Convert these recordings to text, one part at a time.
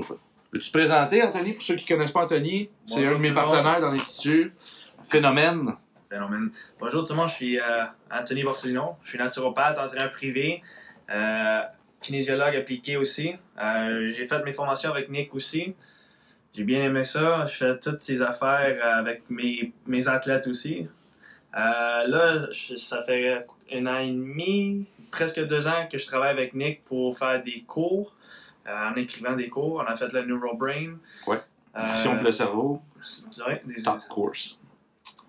Peux-tu te présenter, Anthony, pour ceux qui ne connaissent pas Anthony? C'est un de mes partenaires dans l'Institut. Phénomène. Phénomène. Bonjour tout le monde, je suis euh, Anthony Borsellino. Je suis naturopathe, entraîneur privé, euh, kinésiologue appliqué aussi. Euh, j'ai fait mes formations avec Nick aussi. J'ai bien aimé ça. Je fais toutes ces affaires avec mes, mes athlètes aussi. Là, je- ça fait un an et demi, presque deux ans que je travaille avec Nick pour faire des cours, en écrivant des cours. On a fait le NeuroBrain. Ouais. Euh, Nutrition pour le cerveau. ouais, des- Top course.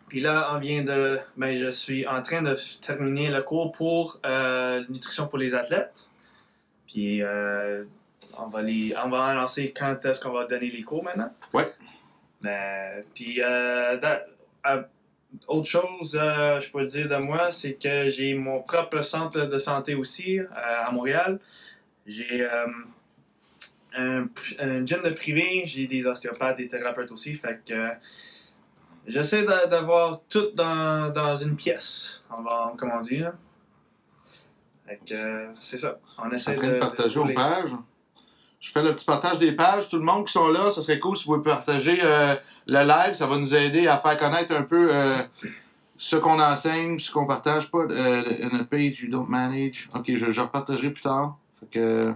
puis là, on vient de. Ben, je suis en train de terminer le cours pour euh, nutrition pour les athlètes. Puis euh, on va les, on va annoncer quand est-ce qu'on va donner les cours maintenant. Ouais. Ben, puis euh, euh, autre chose, euh, je peux dire de moi, c'est que j'ai mon propre centre de santé aussi euh, à Montréal. J'ai euh, un, un gym de privé, j'ai des ostéopathes, des thérapeutes aussi. Fait que euh, j'essaie d'a- d'avoir tout dans, dans une pièce, on va, comme on dit. Là. Fait que euh, c'est ça. On essaie de. de partager aux rouler. pages. Je fais le petit partage des pages. Tout le monde qui sont là, ça serait cool si vous pouvez partager euh, le live. Ça va nous aider à faire connaître un peu euh, ce qu'on enseigne, ce qu'on partage pas. Euh, page you don't manage. Ok, je, je repartagerai plus tard. Fait que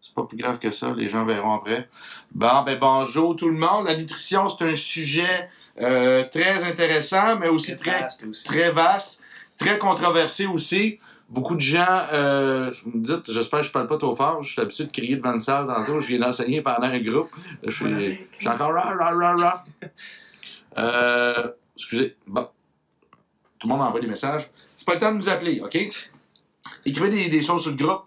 c'est pas plus grave que ça. Les gens verront après. Bon, ben bonjour tout le monde. La nutrition, c'est un sujet euh, très intéressant, mais aussi très vaste aussi. très vaste, très controversé aussi. Beaucoup de gens, euh, vous me dites, j'espère que je parle pas trop fort, je suis habitué de crier devant une salle tantôt, je viens d'enseigner pendant un groupe. Je suis, je suis encore ra, ra, ra, ra. Euh, excusez, bon. Tout le monde envoie des messages. C'est pas le temps de nous appeler, OK? Écrivez des, des choses sur le groupe.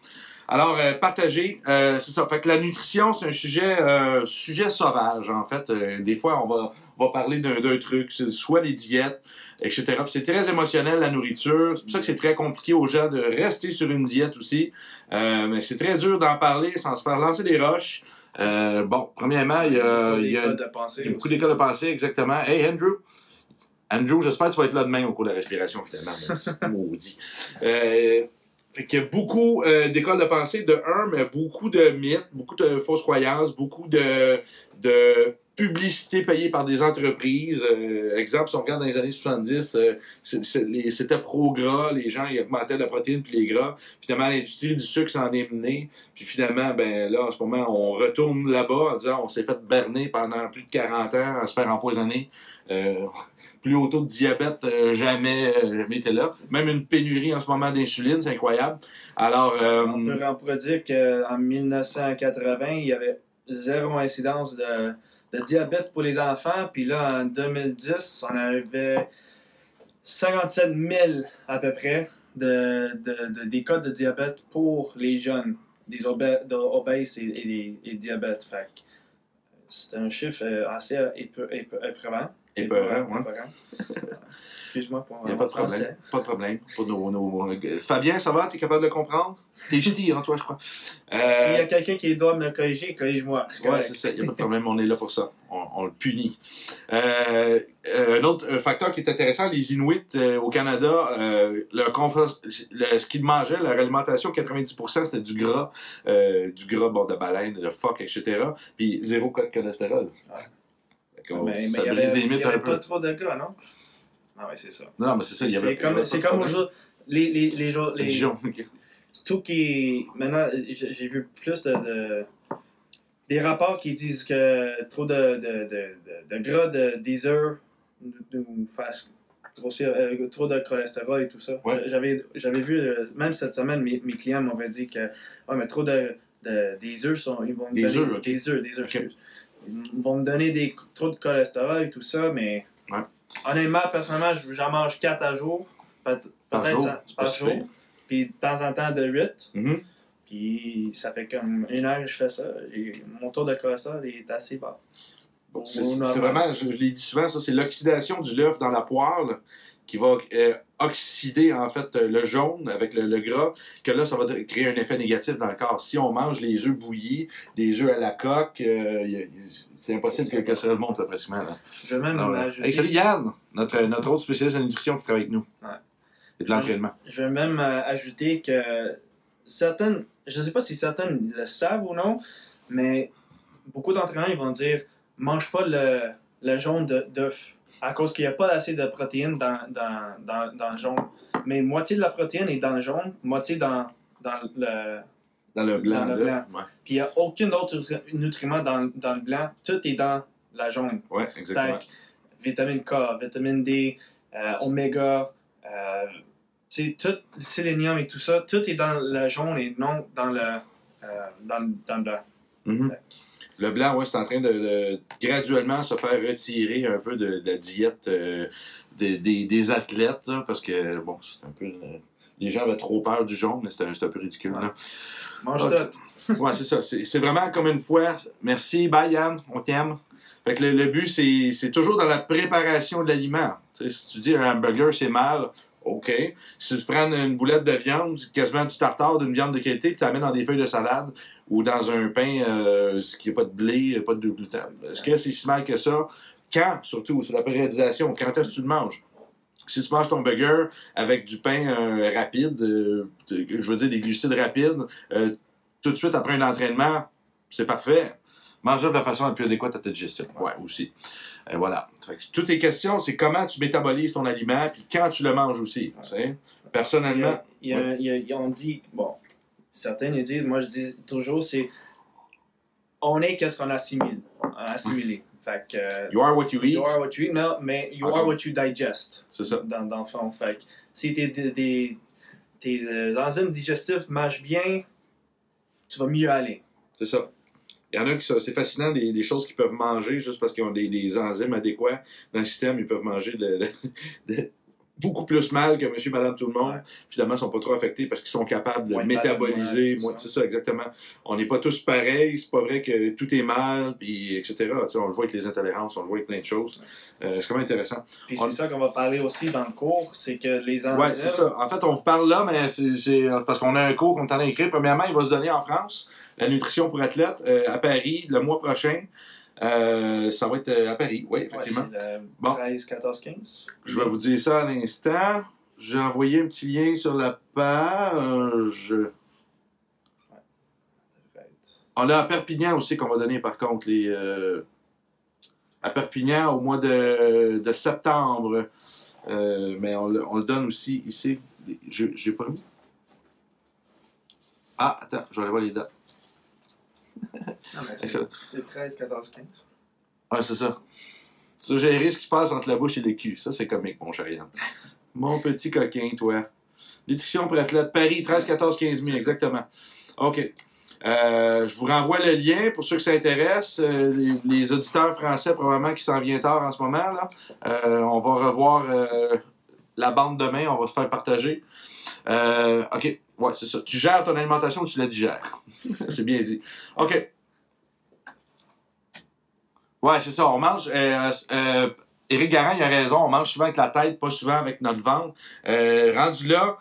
Alors, euh, partagez, euh, c'est ça. Fait que la nutrition, c'est un sujet, euh, sujet sauvage, en fait. Euh, des fois, on va, on va parler d'un d'un truc, soit les diètes, etc. C'est très émotionnel, la nourriture. C'est pour ça que c'est très compliqué aux gens de rester sur une diète aussi. Euh, mais c'est très dur d'en parler sans se faire lancer des roches. Euh, bon, premièrement, il y a, il y a, il y beaucoup d'écoles de pensée, exactement. Hey, Andrew. Andrew, j'espère que tu vas être là demain au cours de la respiration, finalement. maudit. Euh, fait qu'il y a beaucoup euh, d'écoles de pensée, de un, mais beaucoup de mythes, beaucoup de fausses croyances, beaucoup de, de publicité payée par des entreprises. Euh, exemple, si on regarde dans les années 70, euh, c'était pro-gras, les gens ils augmentaient la protéine puis les gras. Finalement, l'industrie du sucre s'en est menée. Puis finalement, ben là, en ce moment, on retourne là-bas en disant on s'est fait berner pendant plus de 40 ans à se faire empoisonner. Euh, plus haut taux de diabète, euh, jamais, euh, jamais été là. Même une pénurie en ce moment d'insuline, c'est incroyable. Alors, euh, On, peut, dire qu'en 1980, il y avait zéro incidence de, diabète pour les enfants. Puis là, en 2010, on avait 57 000 à peu près de, de, de- des cas de diabète pour les jeunes, des obè- de obèses et, et, des- et diabète. Fait que c'est un chiffre assez épeu- épeurant. Excuse-moi pour Il n'y a mon pas de problème. français. Pas de problème. Pour nos, nos- Fabien, ça va? T'es capable de comprendre? T'es ch'ti, hein, toi, je crois. S'il y Euh, a quelqu'un qui doit me corriger, corrige-moi. Ouais, correct. c'est ça. Il n'y a pas de problème. On est là pour ça. On, on le punit. Euh, euh, un autre euh, facteur qui est intéressant, les Inuits euh, au Canada, euh, le, confort- le- ce qu'ils mangeaient, leur alimentation, 90% c'était du gras, euh, du gras bon, de baleine, de phoque, etc. Puis zéro cas de cholestérol. Ouais. Mais, mais ça y brise avait, avait un pas peu. trop de gras, non? Ah oui, c'est ça. Non, mais c'est ça. il y avait- C'est comme, pas comme aujourd'hui. Les, les, les, jours- les, Dijon, ok. tout qui. Maintenant, j'ai vu plus de, de- Des rapports qui disent que trop de, de, de, de, gras de, des œufs nous, nous fasse grossir. euh, trop de cholestérol et tout ça. Ouais. J'avais, vu, euh, même cette semaine, mes, mes clients m'avaient dit que ouais, mais trop de, de, des œufs sont. Ils vont Des œufs. Des œufs, des œufs. Vont me donner des, trop de cholestérol et tout ça, mais. Ouais. Honnêtement, personnellement, je- j'en mange 4 à jour. Par Peut-être jour, ça- par jour. pire. Puis de temps en temps de 8. Mhm. Puis ça fait comme une heure que je fais ça. Et mon taux de cholestérol est assez bas. Bon, c'est vraiment, je, je l'ai dit souvent, ça, c'est l'oxydation du l'œuf dans la poêle qui va euh, oxyder en fait euh, le jaune avec le, le gras, que là, ça va créer un effet négatif dans le corps. Si on mange les œufs bouillis, des œufs à la coque, euh, c'est impossible que le cholestérol monte là, pratiquement. Là. Je vais même ajouter. Hey, salut Yann, notre, notre autre spécialiste en nutrition qui travaille avec nous. Ouais. Et de l'entraînement. Je vais même euh, ajouter que certaines, je ne sais pas si certaines le savent ou non, mais beaucoup d'entraîneurs ils vont dire mange pas le, le jaune d'œuf à cause qu'il n'y a pas assez de protéines dans, dans, dans, dans le jaune. Mais moitié de la protéine est dans le jaune, moitié dans, dans le. Dans le blanc. Dans le là. Puis il n'y a aucun autre nutri- nutriment dans, dans le blanc. Tout est dans la jaune. Ouais, exactement. Vitamine K, vitamine D, euh, oméga, euh, tout le sélénium et tout ça, tout est dans le jaune et non dans le, euh, dans, le- dans le blanc. Le blanc, ouais, c'est en train de, de graduellement se faire retirer un peu de, de la diète euh, des- des, des athlètes, là, parce que, bon, c'est un peu. euh, les gens avaient trop peur du jaune, mais c'était un, peu ridicule. là. Mange Ok. tout. Ouais, c'est ça. C'est vraiment comme une fois. Merci, bye Yann, on t'aime. Fait que le, le but, c'est toujours dans la préparation de l'aliment. Si tu dis un hamburger, c'est mal, OK. Si tu prends une boulette de viande, quasiment du tartare d'une viande de qualité, puis tu la mets dans des feuilles de salade ou dans un pain euh, ce qui n'a pas de blé, pas de gluten. Est-ce que c'est si mal que ça? Quand, surtout, c'est la périodisation. Quand est-ce que tu le manges? Si tu manges ton burger avec du pain euh, rapide, euh, je veux dire des glucides rapides, tout de suite après un entraînement, c'est parfait. Mange-le de la façon la plus adéquate à ta digestion. Ouais, aussi. Et voilà. Toutes les questions, c'est comment tu métabolises ton aliment, puis quand tu le manges aussi. Personnellement, il y il y a- on dit, bon, certains disent, moi je dis toujours, c'est on est qu'est-ce qu'on assimile. On a assimilé. Fait que. euh, you are what you eat. You are what you eat, non, mais you Ah, are what you digest. C'est ça. Dans, dans le fond. Fait que si tes, tes, euh, enzymes digestifs marchent bien, tu vas mieux aller. C'est ça. Il y en a qui sont- c'est fascinant des, des choses qu'ils peuvent manger juste parce qu'ils ont des, des enzymes adéquats dans le système. Ils peuvent manger de, de- de- beaucoup plus mal que monsieur, madame, tout le monde. Ouais. Finalement, ils sont pas trop affectés parce qu'ils sont capables de métaboliser. tout moins- ça. C'est ça, exactement. On n'est pas tous pareils. C'est pas vrai que tout est mal, puis etc. On le voit avec les intolérances, on le voit avec plein de choses. Euh, c'est quand même intéressant. Puis On- c'est ça qu'on va parler aussi dans le cours, c'est que les enzymes. Ouais, c'est ça. En fait, on vous parle là, mais c'est c'est parce qu'on a un cours qu'on est en train d'écrire. Premièrement, il va se donner en France, la nutrition pour athlètes, euh, à Paris, le mois prochain. Euh, ça va être euh, à Paris, oui, effectivement. c'est le Bon. 13, 14, 15. Je vais vous dire ça à l'instant. J'ai envoyé un petit lien sur la page. On a à Perpignan aussi qu'on va donner, par contre, les. euh, à Perpignan au mois de, de septembre. Euh, mais on, le- on le donne aussi ici. J'ai j'ai pas mis. Ah, attends, je vais aller voir les dates. C'est- Excellent. c'est 13, 14, 15. Ouais, c'est ça. J'ai un risque qui passe entre la bouche et le cul. Ça, c'est comique, mon cher Yann. Mon petit coquin, toi. Nutrition pour athlète. Paris, 13, 14, 15 000, exactement. OK. Euh, je vous renvoie le lien pour ceux que ça intéresse. Euh, les, les auditeurs français, probablement, qui s'en viennent tard en ce moment. Là. Euh, on va revoir la bande demain. On va se faire partager. OK. Ouais, c'est ça. Tu gères ton alimentation ou tu la digères? c'est bien dit. OK. Ouais, c'est ça. On mange. Euh, euh, Éric Garand, il a raison. On mange souvent avec la tête, pas souvent avec notre ventre. Euh, rendu là,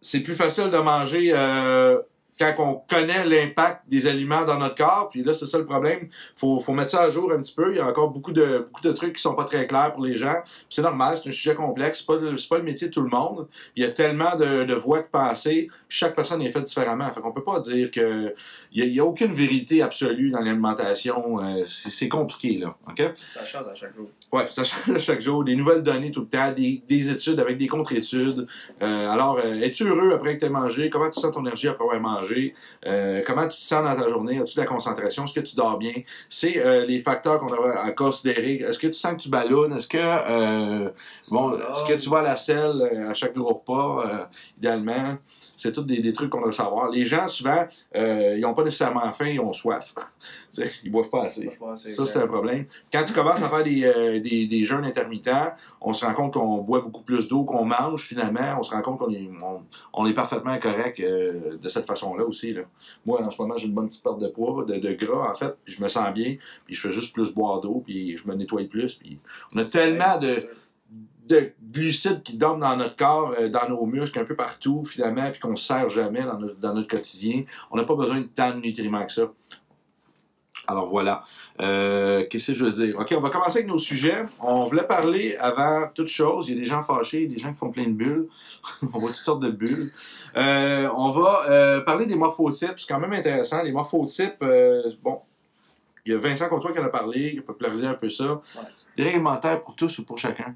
c'est plus facile de manger euh, quand on connaît l'impact des aliments dans notre corps. Puis là, c'est ça le problème. Faut, faut mettre ça à jour un petit peu. Il y a encore beaucoup de, beaucoup de trucs qui sont pas très clairs pour les gens. C'est normal, c'est un sujet complexe. C'est pas, pas le métier de tout le monde. Il y a tellement de, de voies de pensée. Chaque personne est faite différemment. Fait qu'on peut pas dire que il y a, aucune vérité absolue dans l'alimentation. Euh, c'est c'est compliqué, là. OK? Ça change à chaque jour. Ouais, ça change chaque jour, des nouvelles données tout le temps, des, des études avec des contre-études. Euh, alors, euh, es-tu heureux après que tu aies mangé? Comment tu sens ton énergie après avoir mangé? Euh, comment tu te sens dans ta journée? As-tu de la concentration? Est-ce que tu dors bien? C'est euh, les facteurs qu'on a à considérer. Est-ce que tu sens que tu ballonnes? Est-ce que, euh, bon, est-ce que tu vas à la selle euh, à chaque gros repas, idéalement? C'est tous des, des trucs qu'on doit savoir. Les gens, souvent, euh, ils n'ont pas nécessairement faim, ils ont soif. Ils boivent pas assez. Ça, c'est un problème. Quand tu commences à faire des, euh, des, des jeûnes intermittents, on se rend compte qu'on boit beaucoup plus d'eau qu'on mange, finalement. On se rend compte qu'on est, on, on est parfaitement correct euh, de cette façon-là aussi. Là. Moi, en ce moment, j'ai une bonne petite perte de poids, de, de gras, en fait, puis je me sens bien, puis je fais juste plus boire d'eau, puis je me nettoie plus. Puis on a tellement de, de glucides qui dorment dans notre corps, euh, dans nos muscles, un peu partout, finalement, puis qu'on ne sert jamais dans notre, quotidien. On n'a pas besoin de tant de nutriments que ça. Alors voilà. Euh, Qu'est-ce que je veux dire? OK, on va commencer avec nos sujets. On voulait parler avant toute chose. Il y a des gens fâchés, des gens qui font plein de bulles. on voit toutes sortes de bulles. Euh, on va parler des morphotypes. C'est quand même intéressant. Les morphotypes, bon, Il y a Vincent Courtois qui en a parlé, qui a popularisé un peu ça. Alimentaires pour tous ou pour chacun.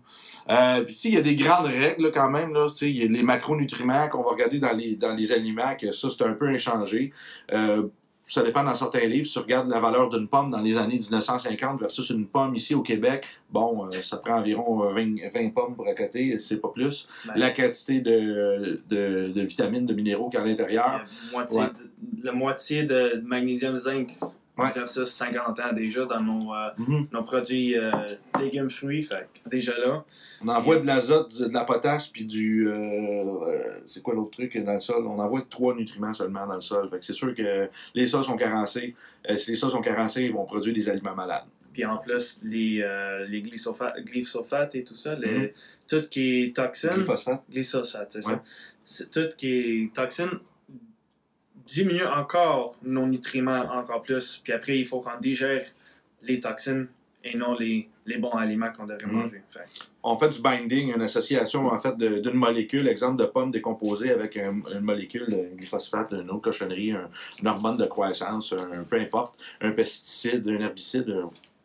Euh, puis, tu sais, il y a des grandes règles là, quand même. Là, Tu sais, il y a les macronutriments qu'on va regarder dans les, dans les aliments, que ça, c'est un peu inchangé. Euh, ça dépend dans certains livres. Si tu regardes la valeur d'une pomme dans les années 1950 versus une pomme ici au Québec, bon, euh, ça prend environ euh, 20, 20 pommes pour accoter, c'est pas plus. Ben, La quantité de, de, de vitamines, de minéraux qu'il y a à l'intérieur. a moitié Ouais. de- la moitié de magnésium zinc Ouais. versus 50 ans déjà dans nos, euh, Mhm. nos produits euh, légumes fruits. Fait déjà là, On envoie de l'azote, de la potasse, puis du. euh, euh, c'est quoi l'autre truc dans le sol? On envoie trois nutriments seulement dans le sol. Fait que c'est sûr que les sols sont carencés. Euh, si les sols sont carencés, ils vont produire des aliments malades. puis en plus les, euh, les glyphosate, glyphosate et tout ça, les, Mhm. tout qui est toxine, Glyphosate. glyphosate, c'est Ouais. ça. Tout qui est toxine diminue encore nos nutriments encore plus. Puis après, il faut qu'on digère les toxines et non les, les bons aliments qu'on devrait Mhm. manger. Fait On fait du binding, une association en fait d'une molécule, exemple de pomme décomposée avec un- une molécule de glyphosate, une autre cochonnerie, un- une hormone de croissance, un, peu importe, un pesticide, un herbicide,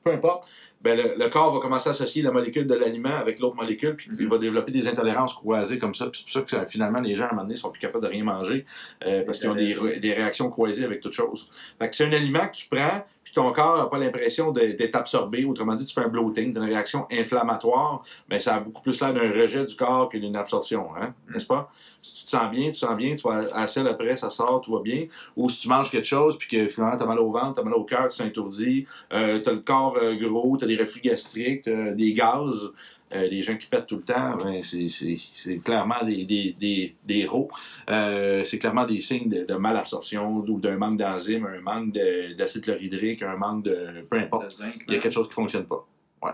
peu importe. Ben le, le corps va commencer à associer la molécule de l'aliment avec l'autre molécule, puis il va développer des intolérances croisées comme ça. Puis c'est pour ça que euh, finalement les gens à un moment donné sont plus capables de rien manger euh, parce qu'ils ont des, ré- des réactions croisées avec toute chose. Fait que c'est un aliment que tu prends, puis ton corps n'a pas l'impression d'être absorbé. Autrement dit, tu fais un bloating, tu as une réaction inflammatoire, mais ça a beaucoup plus l'air d'un rejet du corps que d'une absorption, hein? n'est-ce pas? Si tu te sens bien, tu te sens bien, tu vas à la selle après, ça sort, tout va bien. Ou si tu manges quelque chose, puis que finalement tu as mal au ventre, tu as mal au cœur, tu t'intourdis, euh, tu as le corps euh, gros, tu as des reflux gastriques, t'as des gaz, euh, des gens qui pètent tout le temps, ben, c'est- clairement des, des, des, des rots. Euh, c'est clairement des signes de, de malabsorption ou d'un manque d'enzymes, un manque de- d'acide chlorhydrique, un manque de. peu importe. zinc, Il y a hein. quelque chose qui fonctionne pas. Ouais.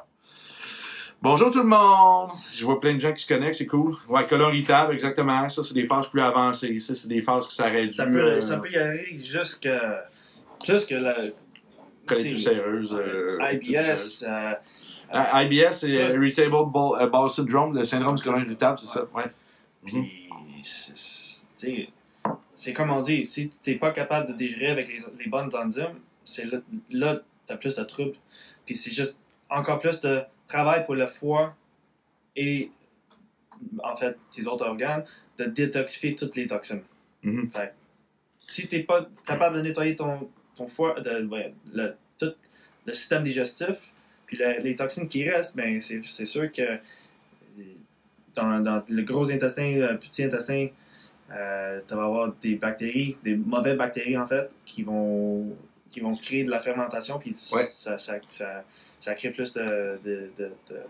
Bonjour tout le monde! Je vois plein de gens qui se connectent, c'est cool. Ouais, colon irritable, exactement. Ça, c'est des phases plus avancées. Ça, c'est des phases aurait dû. ça, peut, euh, ça peut y aller jusqu'à plus que la collective euh, IBS. IBS, c'est Irritable Bowel, euh, Bowel Syndrome, le syndrome du colon irritable, c'est ça? Ouais. Mhm. Puis, c'est- c'est tu sais, c'est comme on dit, si tu n'es pas capable de digérer avec les, les bonnes enzymes, c'est là, là tu as plus de troubles. Puis c'est juste encore plus de travail pour le foie et, en fait, tes autres organes, de détoxifier toutes les toxines. Mhm. Fait que, si tu n'es pas capable de nettoyer ton, ton foie, de, ouais, le, tout le système digestif, puis le- les toxines qui restent, ben c'est c'est sûr que dans, dans le gros intestin, le petit intestin, euh, tu vas avoir des bactéries, des mauvaises bactéries en fait, qui vont, qui vont créer de la fermentation, puis Ouais. ça, ça, ça, ça crée plus de, de, de- de-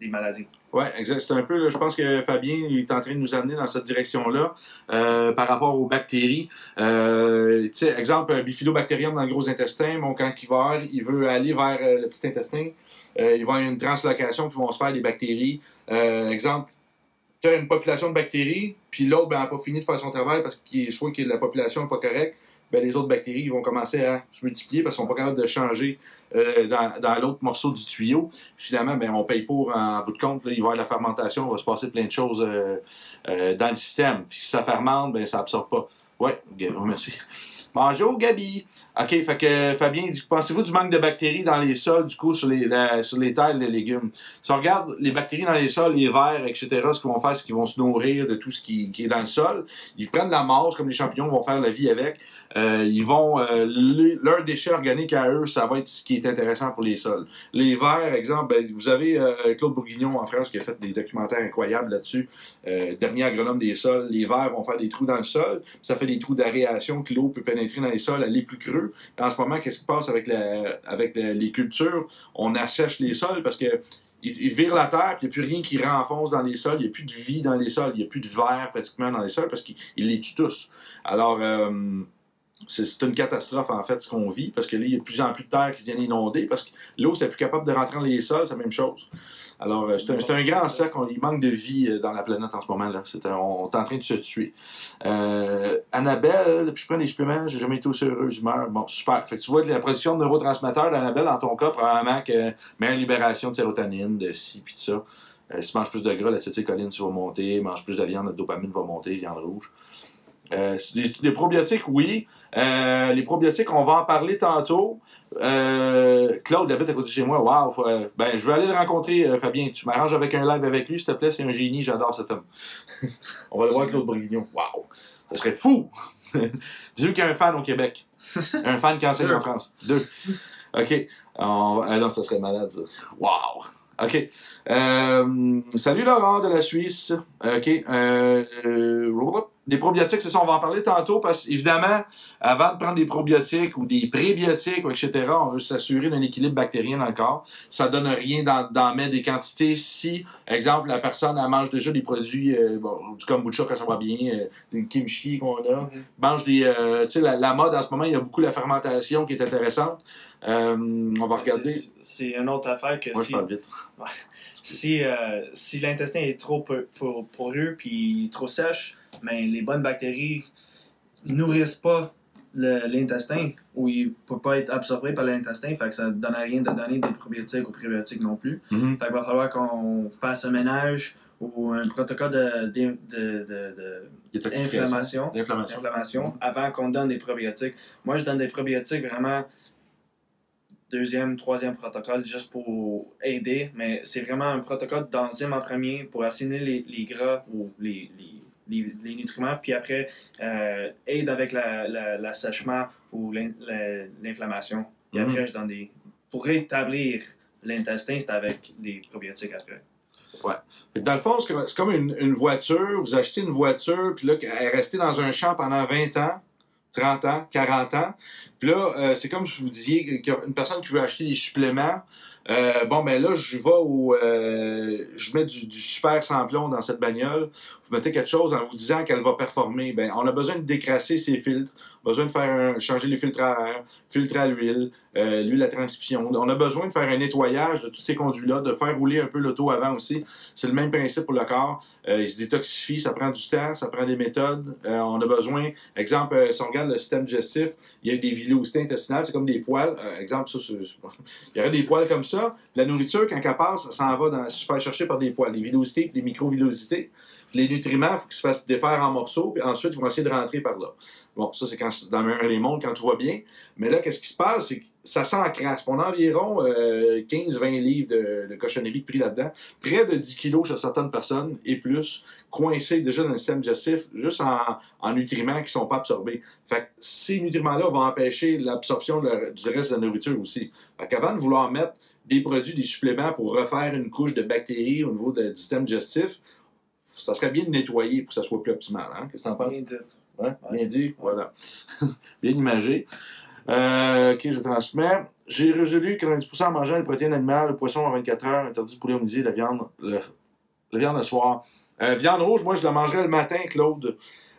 des maladies. Oui, exact. C'est un peu, je pense que Fabien est en train de nous amener dans cette direction-là euh, par rapport aux bactéries. Euh, exemple, un bifidobactérium dans le gros intestin, bon, quand il veut aller vers euh, le petit intestin, euh, il va y avoir une translocation qui vont se faire des bactéries. Exemple, tu as une population de bactéries, puis l'autre ben, n'a pas fini de faire son travail parce qu'il soit que la population n'est pas correcte. Ben, les autres bactéries vont commencer à se multiplier parce qu'ils sont pas capables de changer euh, dans, dans l'autre morceau du tuyau. Finalement, ben, on paye pour en bout de compte. Il va y avoir la fermentation, il va se passer plein de choses euh, euh, dans le système. Puis si ça fermente, ben, ça absorbe pas. Oh, merci. Bonjour Gabi. OK, fait que Fabien dit pensez-vous du manque de bactéries dans les sols, du coup, sur les, la- sur les terres, les légumes? Si on regarde les bactéries dans les sols, les vers, etc., ce qu'ils vont faire, c'est qu'ils vont se nourrir de tout ce qui, est dans le sol. Ils prennent la masse, comme les champignons vont faire la vie avec. Euh, ils vont, euh, le- leurs déchets organiques à eux, ça va être ce qui est intéressant pour les sols. Les vers, exemple, ben, vous avez euh, Claude Bourguignon en France qui a fait des documentaires incroyables là-dessus. Euh, dernier agronome des sols, les vers vont faire des trous dans le sol, ça fait des trous d'aération que l'eau peut pénétrer dans les sols, aller plus creux. En ce moment, qu'est-ce qui passe avec, les cultures? On assèche les sols parce que ils, virent la terre, puis il n'y a plus rien qui renfonce dans les sols, il n'y a plus de vie dans les sols, il n'y a plus de verre pratiquement dans les sols parce qu'ils ils les tuent tous. Alors, euh, c'est une catastrophe en fait ce qu'on vit parce que là, il y a de plus en plus de terre qui viennent inonder parce que l'eau, c'est plus capable de rentrer dans les sols, c'est la même chose. Alors, euh, c'est un, grand sac, il manque de vie euh, dans la planète en ce moment là. On est en train de se tuer. Euh, Annabelle, depuis que je prends des suppléments, j'ai jamais été aussi heureuse d'humeur. Bon, super. Fait que tu vois la production de neurotransmetteurs d'Annabelle, dans ton cas, probablement que meilleure libération de sérotonine, de ci puis de ça. Euh, si tu manges plus de gras, l'acétylcholine tu vas monter. Mange plus de viande, la dopamine va monter, viande rouge. Euh, des, des probiotiques, oui. Euh, les probiotiques, on va en parler tantôt. Euh, Claude habite à côté de chez moi. Euh, ben, je vais aller le rencontrer, euh, Fabien. Tu m'arranges avec un live avec lui, s'il te plaît? C'est un génie. J'adore cet homme. on va le voir, Claude Bourguignon. Wow, ça serait fou. Dis-lui qu'il y a un fan au Québec. un fan qui enseigne en France. Deux. OK. On- Ah non, ça serait malade, ça. Wow. OK. Euh, salut Laurent de la Suisse. OK. Euh, euh, des probiotiques, c'est ça, on va en parler tantôt parce qu'évidemment, avant de prendre des probiotiques ou des prébiotiques, ou etc., on veut s'assurer d'un équilibre bactérien dans le corps. Ça donne rien d'en mettre des quantités si, exemple, la personne elle mange déjà des produits, euh, bon, du kombucha quand ça va bien, euh, du kimchi qu'on a, Mhm. mange des, euh, tu sais, la, la mode en ce moment, il y a beaucoup la fermentation qui est intéressante. Euh, on va regarder. C'est- une autre affaire que Moi, je si, parle vite. si, euh, si l'intestin est trop pour- poreux puis trop sèche, mais les bonnes bactéries nourrissent pas l'intestin ou il peut pas être absorbé par l'intestin, fait que ça ne donne à rien de donner des probiotiques ou prébiotiques non plus. Fait qu'il va falloir qu'on fasse un ménage ou un protocole de, de, inflammation avant qu'on donne des probiotiques. Moi, je donne des probiotiques vraiment deuxième, troisième protocole juste pour aider, mais c'est vraiment un protocole d'enzyme en premier pour assimiler les, les gras ou les, les, les, les nutriments, puis après, euh, aide avec la, la, l'assèchement ou l'in- la- l'inflammation. Et après, je donne des. Pour rétablir l'intestin, c'est avec des probiotiques après. Que Dans le fond, c'est comme- une, une voiture. Vous achetez une voiture, puis là, elle est restée dans un champ pendant 20 ans, 30 ans, 40 ans. Puis là, euh, c'est comme je vous disiez, qu'il y a une personne qui veut acheter des suppléments. Euh, bon, ben là, je vais au. euh, je mets du, du super samplon dans cette bagnole. Vous mettez quelque chose en vous disant qu'elle va performer. Ben, on a besoin de décrasser ses filtres. Besoin de faire un- changer les filtres à air, filtre à l'huile, euh, l'huile à transmission. On a besoin de faire un nettoyage de tous ces conduits-là, de faire rouler un peu l'auto avant aussi. C'est le même principe pour le corps. Euh, il se détoxifie, ça prend du temps, ça prend des méthodes. Euh, on a besoin, exemple, euh, si on regarde le système digestif, il y a des villosités intestinales, c'est comme des poils. Euh, exemple, ça, c'est- il y aurait des poils comme ça. La nourriture, quand elle passe, ça s'en va dans, se faire chercher par des poils, des villosités, des micro-villosités. Les nutriments, il faut qu'ils se fassent défaire en morceaux, puis ensuite, ils vont essayer de rentrer par là. Bon, ça, c'est quand dans le meilleur des mondes, quand tout va bien. Mais là, qu'est-ce qui se passe? C'est que ça s'encrasse. On a environ euh, 15-20 livres de, cochonneries de pris là-dedans. Près de 10 kilos chez certaines personnes et plus, coincés déjà dans le système digestif, juste en, en nutriments qui ne sont pas absorbés. Fait que ces nutriments-là vont empêcher l'absorption du reste de la nourriture aussi. Fait qu'avant de vouloir mettre des produits, des suppléments pour refaire une couche de bactéries au niveau du système digestif, ça serait bien de nettoyer pour que ça soit plus optimal. Hein? Qu'est-ce que t'en penses? Bien dit. Ouais, bien dit, voilà. bien imagé. Euh, ok, je transmets. J'ai résolu 90% en mangeant les protéines animales, le poisson à 24 heures, interdit de poulet au midi, la viande le, la viande le soir. Euh, viande rouge, moi, je la mangerai le matin, Claude.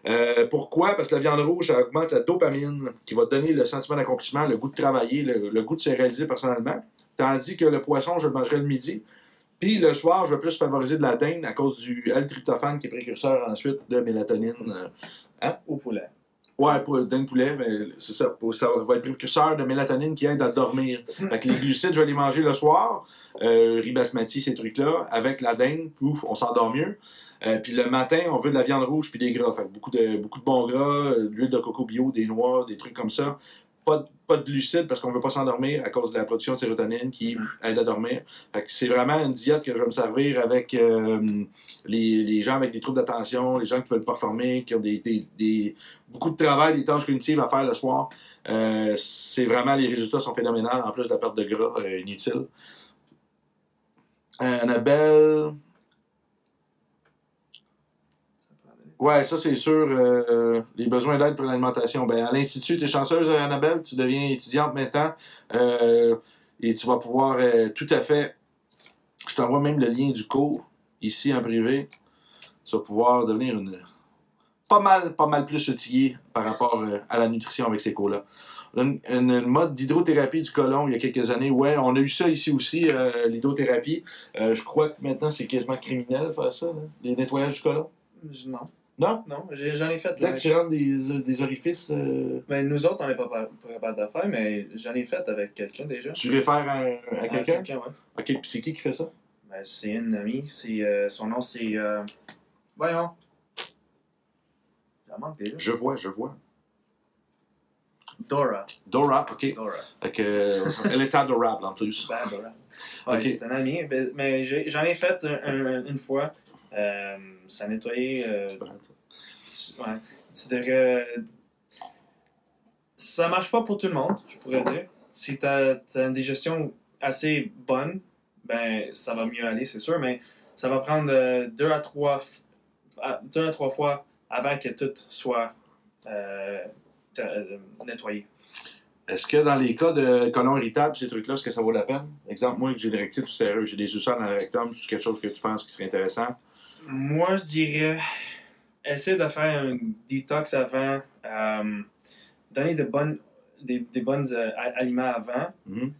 Euh, pourquoi? Parce que la viande rouge, ça augmente la dopamine, qui va te donner le sentiment d'accomplissement, le goût de travailler, le, le goût de se réaliser personnellement. Tandis que le poisson, je le mangerai le midi. Puis le soir, je vais plus favoriser de la dinde à cause du L-tryptophane qui est précurseur ensuite de mélatonine. euh, Au poulet. Ouais, pour d'un poulet, mais c'est ça. Pour, ça va être précurseur de mélatonine qui aide à dormir. Fait que les glucides, je vais les manger le soir. Euh, riz basmati, ces trucs-là. Avec la dinde, ouf, on s'endort mieux. Euh, puis le matin, on veut de la viande rouge puis des gras. Fait que beaucoup de, beaucoup de bons gras, euh, de l'huile de coco bio, des noix, des trucs comme ça. Pas de, pas de glucides parce qu'on veut pas s'endormir à cause de la production de sérotonine qui aide à dormir. C'est vraiment une diète que je vais me servir avec euh, les, les gens avec des troubles d'attention, les gens qui veulent performer, qui ont des, des, des- beaucoup de travail, des tâches cognitives à faire le soir. Euh, c'est vraiment, les résultats sont phénoménaux en plus de la perte de gras euh, inutile. Annabelle. Ouais, ça c'est sûr. euh, les besoins d'aide pour l'alimentation. Ben, à l'Institut, tu es chanceuse, Annabelle. Tu deviens étudiante maintenant. euh, et tu vas pouvoir euh, tout à fait. Je t'envoie même le lien du cours, ici en privé. Tu vas pouvoir devenir une. Pas mal, pas mal plus outillé par rapport euh, à la nutrition avec ces cours-là. Une, une- mode d'hydrothérapie du côlon il y a quelques années. Ouais, on a eu ça ici aussi, euh, l'hydrothérapie. Euh, je crois que maintenant c'est quasiment criminel de faire ça, les nettoyages du côlon. Je- Non. Non? Non, j'en ai fait. Là. que tu rentres des, des orifices, euh, Mais nous autres, on n'est pas capable de faire, mais j'en ai fait avec quelqu'un déjà. tu réfères à, à À quelqu'un? ouais. Ok, puis c'est qui qui fait ça? Ben, c'est une amie. C'est, euh, son nom, c'est. euh, Voyons. Ça manque déjà. Je vois, je vois. Dora. Dora, ok. Dora. Euh, elle est adorable en plus. Ben, Dora. Ouais, Ok. c'est un ami. ben- Mais j'en ai fait un- un- une fois. Euh, ça a nettoyé. euh, ouais. C'est-à-dire. euh, ça marche pas pour tout le monde, je pourrais dire. Si tu as, une digestion assez bonne, ben ça va mieux aller, c'est sûr, mais ça va prendre euh, deux, à trois, deux à trois fois avant que tout soit euh, euh, nettoyé. Est-ce que dans les cas de colon irritable, ces trucs-là, est-ce que ça vaut la peine? Exemple, moi, que j'ai des rectites tout sérieux, j'ai des ulcères dans le rectum, c'est quelque chose que tu penses qui serait intéressant? Moi, je dirais, essaie de faire un detox avant, euh, donner de bonnes, des, des bonnes euh, aliments avant, Mhm.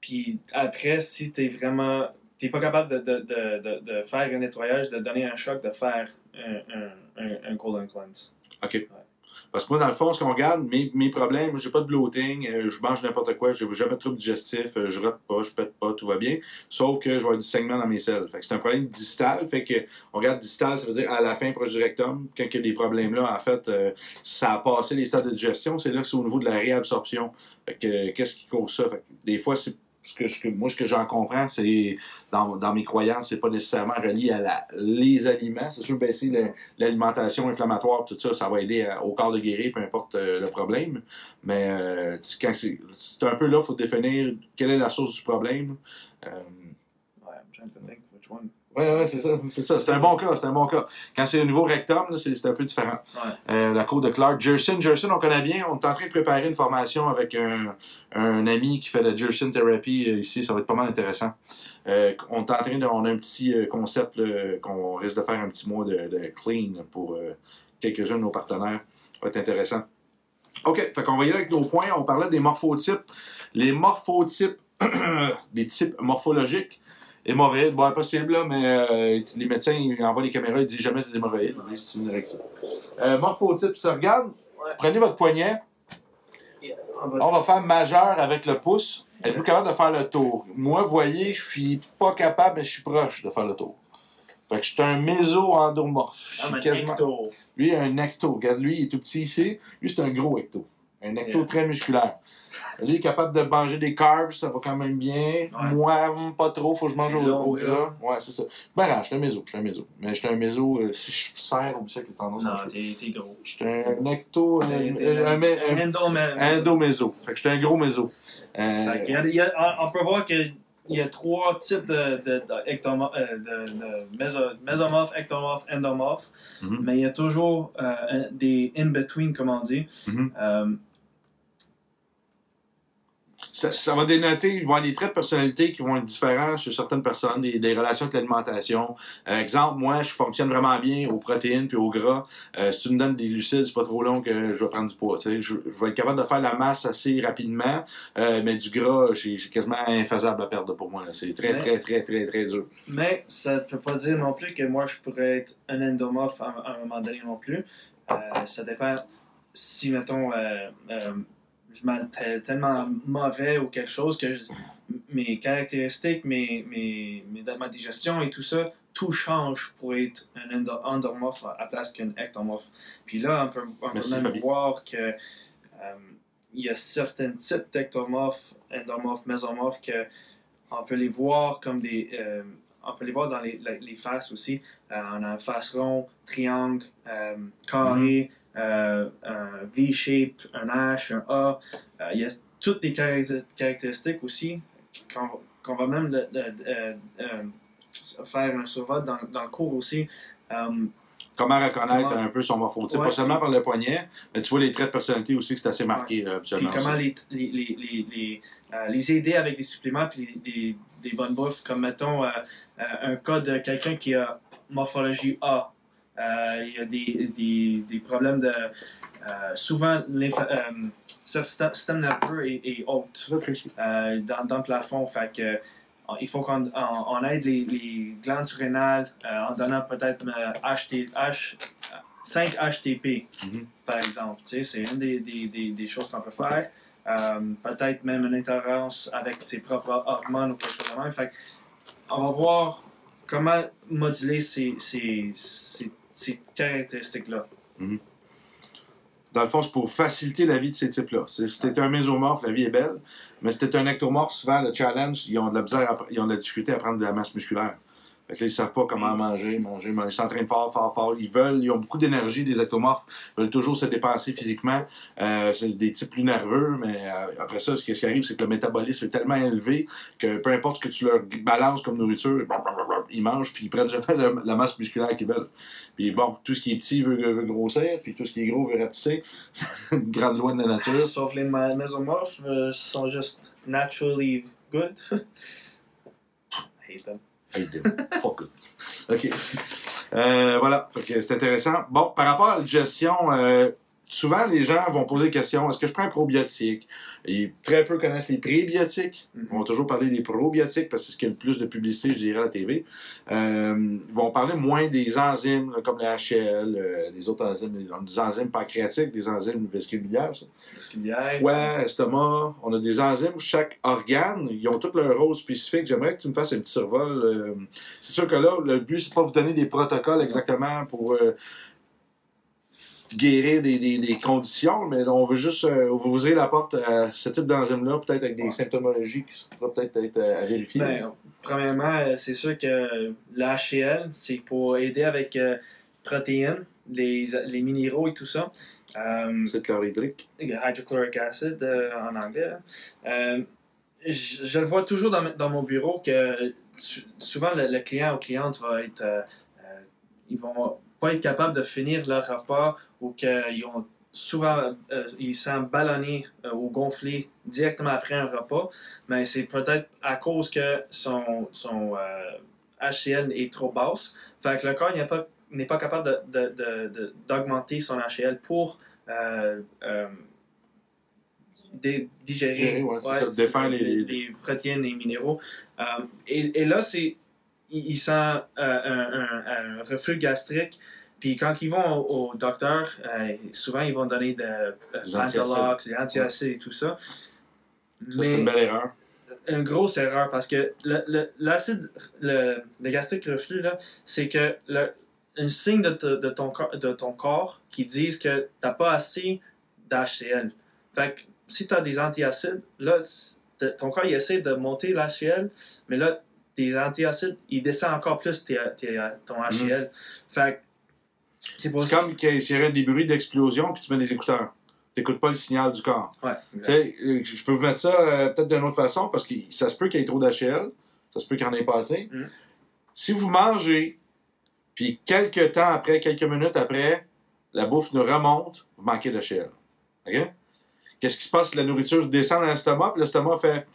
puis après, si t'es vraiment, t'es pas capable de, de, de, de, faire un nettoyage, de donner un choc, de faire un, un, un, un colon cleanse. OK. Parce que moi, dans le fond, ce qu'on regarde, mes, mes problèmes, j'ai pas de bloating, euh, je mange n'importe quoi, j'ai jamais de trouble digestif, euh, je rate pas, je pète pas, tout va bien. Sauf que je vais avoir du saignement dans mes selles. Fait que c'est un problème distal. Fait que on regarde distal, ça veut dire à la fin, proche du rectum. Quand il y a des problèmes là, en fait, euh, ça a passé les stades de digestion. C'est là que c'est au niveau de la réabsorption. Fait que qu'est-ce qui cause ça? Fait que des fois, c'est ce que, moi, ce que j'en comprends, c'est dans, dans mes croyances, c'est pas nécessairement relié à la- les aliments. C'est sûr, baisser l'alimentation inflammatoire, tout ça, ça va aider au corps de guérir, peu importe euh, le problème. Mais euh, quand c'est un peu là, il faut définir quelle est la source du problème. Euh, I'm trying to think which one. Ouais, ouais, c'est ça. C'est ça. C'est un bon cas. C'est un bon cas. Quand c'est au niveau rectum, c'est un peu différent. Ouais. Euh, la cour de Clark. Jerson, Jerson, on connaît bien. On est en train de préparer une formation avec un, un ami qui fait la Jerson Therapy euh, ici. Ça va être pas mal intéressant. Euh, on est en train de, on a un petit concept qu'on risque de faire un petit mois de, de clean pour euh, quelques-uns de nos partenaires. Ça va être intéressant. OK, fait qu'on va y aller avec nos points. On parlait des morphotypes. Les morphotypes, des types morphologiques. Hémorroïdes, bon, impossible, là, mais euh, les médecins, ils envoient les caméras, ils disent jamais c'est des hémorroïdes, ils disent c'est une érection. Euh, morphotype, ça regarde. Ouais. Prenez votre poignet. Yeah, on va- On va faire majeur avec le pouce. Êtes-vous capable de faire le tour? Moi, vous voyez, je suis pas capable, mais je suis proche de faire le tour. Fait que je suis un méso-endomorphe. Ah, quasiment... Lui, un ecto. Regarde, lui, il est tout petit ici. Lui, c'est un gros ecto. Un ecto Yeah. très musculaire. Lui, il est capable de manger des carbs, ça va quand même bien. Ouais. Moi, pas trop, faut que je mange au, gras. Ouais, c'est ça. Ben, non, je suis un méso, je suis un méso. Mais je suis un méso, euh, si je serre, on sait que les tendances Non, t'es gros. Je suis un ecto, un, t'es un, endoméso. Fait que je suis un gros méso. Euh, Fait il y a- on peut voir qu'il y a trois types de, de, de, euh, de- de méso- mésomorphes, ectomorphes, endomorphes, Mhm. mais il y a toujours euh, des in-between, comme on dit. Mhm. Euh, ça, ça va dénoter, il va y avoir des traits de personnalité qui vont être différents chez certaines personnes, des, des relations avec l'alimentation. Euh, exemple, moi, je fonctionne vraiment bien aux protéines puis aux gras. Euh, si tu me donnes des glucides, c'est pas trop long que je vais prendre du poids. Je, je vais être capable de faire la masse assez rapidement, euh, mais du gras, c'est quasiment infaisable à perdre pour moi. C'est très, Mais- très, très, très, très dur. mais ça ne peut pas dire non plus que moi, je pourrais être un endomorphe à, à un moment donné non plus. Ça dépend si, mettons, je te- tellement mauvais ou quelque chose que je- mes caractéristiques, mes, mes, mes- ma digestion et tout ça, tout change pour être un endo- endomorphe à la place qu'un ectomorphe. Puis là, on peut, on peut Merci, même voir que euh, il y a certains types d'ectomorphes, endomorphes, mésomorphes que on peut les voir comme des. euh, on peut les voir dans les, les, les faces aussi. Euh, on a un face rond, triangle, euh, carré, euh, un V-shape, un H, un A. Euh, il y a toutes des caracté- caractéristiques aussi qu'on va même le- le- euh, euh, faire un survol dans, dans le cours aussi. Euh, Comment reconnaître Comment- un peu son morphotype, Ouais, pas seulement par le poignet, mais tu vois les traits de personnalité aussi que c'est assez marqué là, Puis habituellement. comment les, les, les, les, les, euh, les aider avec des suppléments puis des, des, des bonnes bouffes, comme mettons euh, euh, un cas de quelqu'un qui a morphologie A. Euh, il y a des, des, des problèmes de. euh, souvent, l'inf- euh, système, nerveux est, est haut Tu vois, Tracy? euh, dans, dans le plafond. Fait que, il faut qu'on on, aide les, les glandes surrénales en donnant peut-être euh, HT, H, 5 HTP, par exemple. Tu sais, C'est une des, des, des, des choses qu'on peut faire. Euh, peut-être même une intolérance avec ses propres hormones ou quelque chose de même. Fait on va voir comment moduler ces, ces, ces, ces caractéristiques-là. dans le fond, c'est pour faciliter la vie de ces types-là. Si t'es un mésomorphe, la vie est belle. Mais si t'es un ectomorphe, souvent, le challenge, ils ont de la à- ils ont de la difficulté à prendre de la masse musculaire. Fait que ils savent pas comment manger, manger, manger. Ils s'entraînent fort, fort, fort. Ils veulent, ils ont beaucoup d'énergie, les ectomorphes. Ils veulent toujours se dépenser physiquement. Euh, c'est des types plus nerveux, mais euh, après ça, ce qui, arrive, c'est que le métabolisme est tellement élevé que peu importe ce que tu leur balances comme nourriture, ils mangent puis ils prennent jamais la, masse musculaire qu'ils veulent. Puis bon, tout ce qui est petit veut, grossir, puis tout ce qui est gros veut rapetisser. C'est une grande loi de la nature. Sauf les mésomorphes euh, sont juste naturally good. I hate them. Hey, damn. Fuck it. OK. Euh, voilà. C'est intéressant. Bon, par rapport à la gestion, euh, souvent les gens vont poser des questions. Est-ce que je prends un probiotique? Et très peu connaissent les prébiotiques. On va toujours parler des probiotiques parce que c'est ce qui a le plus de publicité, je dirais, à la TV. Euh, ils vont parler moins des enzymes, là, comme la HL, euh, les autres enzymes, des enzymes pancréatiques, des enzymes y a. foie, estomac. On a des enzymes où chaque organe, ils ont tout leur rôle spécifique. J'aimerais que tu me fasses un petit survol. euh, c'est sûr que là, le but, c'est pas vous donner des protocoles exactement pour euh, guérir des, des, des conditions, mais on veut juste euh, ouvrir la porte à ce type d'enzyme-là, peut-être avec des Ouais. symptomologies qui pourraient peut-être être euh, à vérifier. Ben, premièrement, euh, c'est sûr que l'HCl, c'est pour aider avec euh, protéines, les, les minéraux et tout ça. Euh, c'est chlorhydrique. hydrochloric acid euh, en anglais. je, je le vois toujours dans, dans mon bureau que souvent le, le client ou cliente va être. ils vont pas être capables de finir leur repas ou qu'ils ont souvent euh, ils ballonnés euh, ou gonflés directement après un repas, mais c'est peut-être à cause que son, son euh, HCl est trop basse. Fait que le corps n'est pas, n'est pas capable de- de- de- de- d'augmenter son HCl pour euh, euh, dé- digérer, Digérer, ouais, ça, les- les- les protéines et minéraux. Euh, et, et là, c'est il, il sent euh, un, un- un reflux gastrique. Puis quand ils vont au, au docteur, euh, souvent ils vont donner de euh, Des antiacides. Pantalox, des antiacides et tout ça. Ça, c'est une belle erreur. une grosse erreur parce que le- le- l'acide, le, le gastrique reflux, c'est que le, un signe de, te- de ton, corps- de ton corps qui disent que t'as pas assez d'HCl. Fait que si tu as des antiacides, là, ton corps il essaie de monter l'HCl, mais là, tes antiacides, il descend encore plus tes, tes- ton HCl. Fait que c'est pour C'est comme qu'il y aurait des bruits d'explosion puis tu mets des écouteurs. T'écoutes pas le signal du corps. Ouais, Tu euh, je peux vous mettre ça euh, peut-être d'une autre façon parce que ça se peut qu'il y ait trop d'HL, ça se peut qu'il y en ait pas assez. Mm. Si vous mangez, puis quelques temps après, quelques minutes après, la bouffe nous remonte, vous manquez d'HL. OK? Qu'est-ce qui se passe? La nourriture descend dans l'estomac, puis l'estomac fait.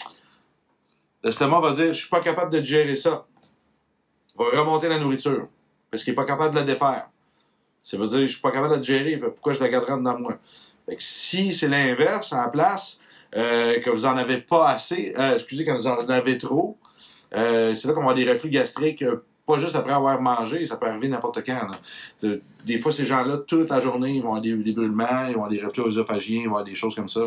L'estomac va dire Je suis pas capable de gérer ça. Va remonter la nourriture. Parce qu'il est pas capable de la défaire. Ça veut dire Je suis pas capable de la gérer. Pourquoi je la garderai dans moi? Fait que si c'est l'inverse, en place, euh, que vous en avez pas assez, euh, excusez, quand vous en avez trop, euh, c'est là qu'on va avoir des reflux gastriques, pas juste après avoir mangé, ça peut arriver n'importe quand. Des fois, ces gens-là, toute la journée, ils vont avoir des, des brûlements, ils vont avoir des reflux œsophagiens, ils vont avoir des choses comme ça.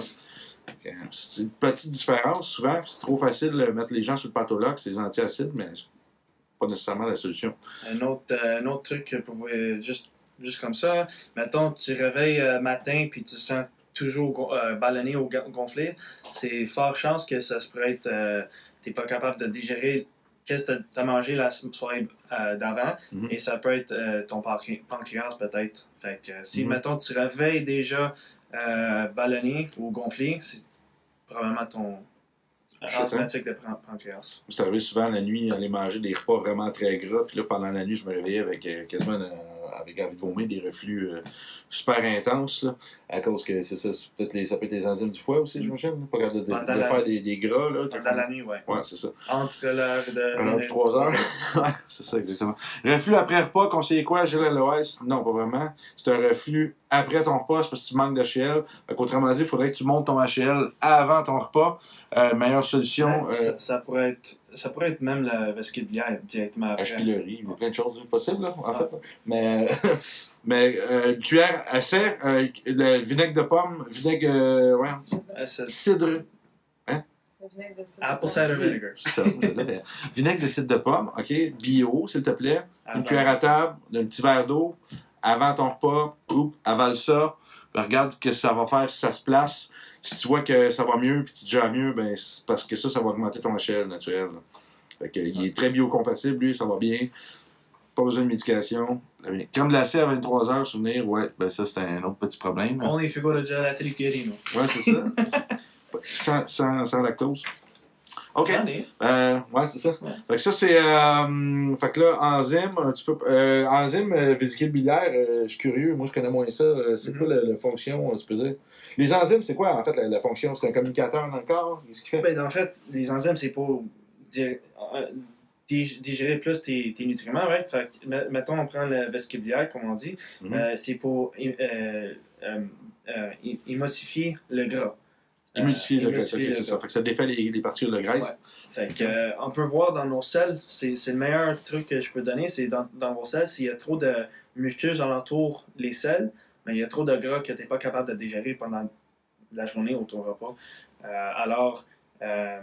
C'est une petite différence, souvent. C'est trop facile de mettre les gens sur le pathologue, c'est des antiacides, mais c'est pas nécessairement la solution. Un autre, euh, un autre truc pour euh, juste, juste comme ça, mettons, tu réveilles euh, matin puis tu sens toujours euh, ballonné ou gon- gonflé, c'est fort chance que ça se pourrait être, euh, t'es pas capable de digérer qu'est-ce que tu as mangé la soirée d'avant Mhm. et ça peut être ton pancré- pancréas peut-être. Fait que si, Mhm. mettons, tu réveilles déjà euh, ballonné ou gonflé, c'est probablement ton asthmatique de pan- pancréas. C'est arrivé souvent la nuit, aller manger des repas vraiment très gras, puis là, pendant la nuit, je me réveillais avec euh, quasiment euh, avec envie de vomir, des reflux super intenses, là, à cause que c'est ça, peut-être les, ça peut être les enzymes du foie aussi, j'imagine, pas capable de, de- de la- faire des, des gras, là. Pendant la nuit, ouais. Ouais, c'est ça. Entre l'heure de. Un heure, puis trois heures. ouais, c'est ça, exactement. Reflux après repas, conseiller quoi, Gilles l'OS? Non, pas vraiment. C'est un reflux après ton repas, c'est parce que tu manques d'HL. Autrement dit, il faudrait que tu montes ton HL avant ton repas. Euh, meilleure solution, Ben, euh, ça, ça pourrait être, ça pourrait être même la vestibulière directement après. H. pylori, il y a plein de choses possibles, là, en Ah. fait. Mais, mais euh, une cuillère assez, euh, le vinaigre de pomme, vinaigre, euh, ouais, Ah, cidre, Le vinaigre de cidre. Apple cider vinegar. ça, vinaigre de cidre de pomme, OK, bio, s'il te plaît. Une cuillère à table, un petit verre d'eau, avant ton repas, oups, avale ça. Regarde ce que ça va faire si ça se place. Si tu vois que ça va mieux puis tu digères mieux, ben, c'est parce que ça, ça va augmenter ton échelle naturelle. là. Fait que, il est très biocompatible, lui, ça va bien. Pas besoin de médication. Crème glacée à 23 heures, souvenir, ouais, ben ça, c'est un autre petit problème. Only if you go to Gelaterie. Ouais, c'est ça. sans, sans, sans lactose. OK. Euh, ouais, c'est ça. Ouais. Fait que ça, c'est. Euh, fait que là, enzyme, un petit peu. Euh, enzyme vésicule biliaire, je suis curieux. Moi, je connais moins ça. Euh, c'est quoi la, la fonction, euh, tu peux dire? Les enzymes, c'est quoi, en fait, la, la fonction? C'est un communicateur dans le corps? Qu'est-ce qu'il fait? Ben, en fait, les enzymes, c'est pour digérer plus tes, tes nutriments, right? Fait que, mettons, on prend le vestibulière, comme on dit, Mhm. euh, c'est pour é- émulsifier le gras. Émulsifier le c'est ça. Fait que ça défait les, les particules de graisse. Ouais. Fait que, euh, on peut voir dans nos selles, c'est le meilleur truc que je peux donner, c'est dans, dans vos selles, s'il y a trop de mucus alentour les selles, mais il y a trop de gras que tu n'es pas capable de digérer pendant la journée ou ton repas. Euh, alors, euh,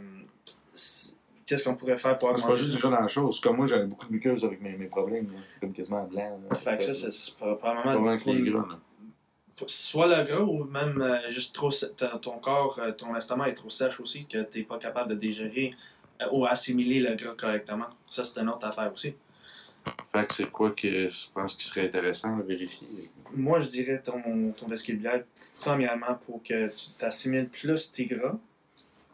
qu'est-ce qu'on pourrait faire pour C'est pas juste du gras dans la chose. Comme moi, j'avais beaucoup de muqueuse avec mes, mes problèmes. là. Comme quasiment blanc. là. Fait que ça, c'est- probablement que les gras. là. Soit le gras ou même euh, juste trop ton corps, euh, ton estomac est trop sèche aussi que tu n'es pas capable de digérer euh, ou assimiler le gras correctement. Ça, c'est une autre affaire aussi. Fait que c'est quoi que je pense qui serait intéressant à vérifier? Moi, je dirais ton, ton vestibulière, premièrement, pour que tu t'assimiles plus tes gras.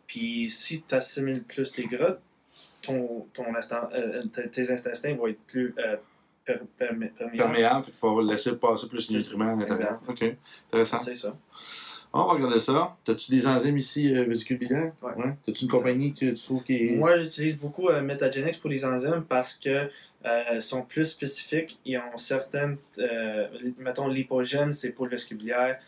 Puis si tu assimiles plus tes gras, ton, ton instant- tes tes intestins vont être plus per-. Perméable, il faut laisser passer plus de nutriments à l'intérieur. OK. Intéressant. C'est ça. On va regarder ça. T'as-tu des enzymes ici, euh, vésicule biliaire? Ouais. T'as-tu une compagnie que tu trouves qui est. Moi, j'utilise beaucoup euh, Metagenics pour les enzymes parce que euh, sont plus spécifiques. Ils ont certaines, euh, mettons, l'hypogène, c'est pour le vestibulière.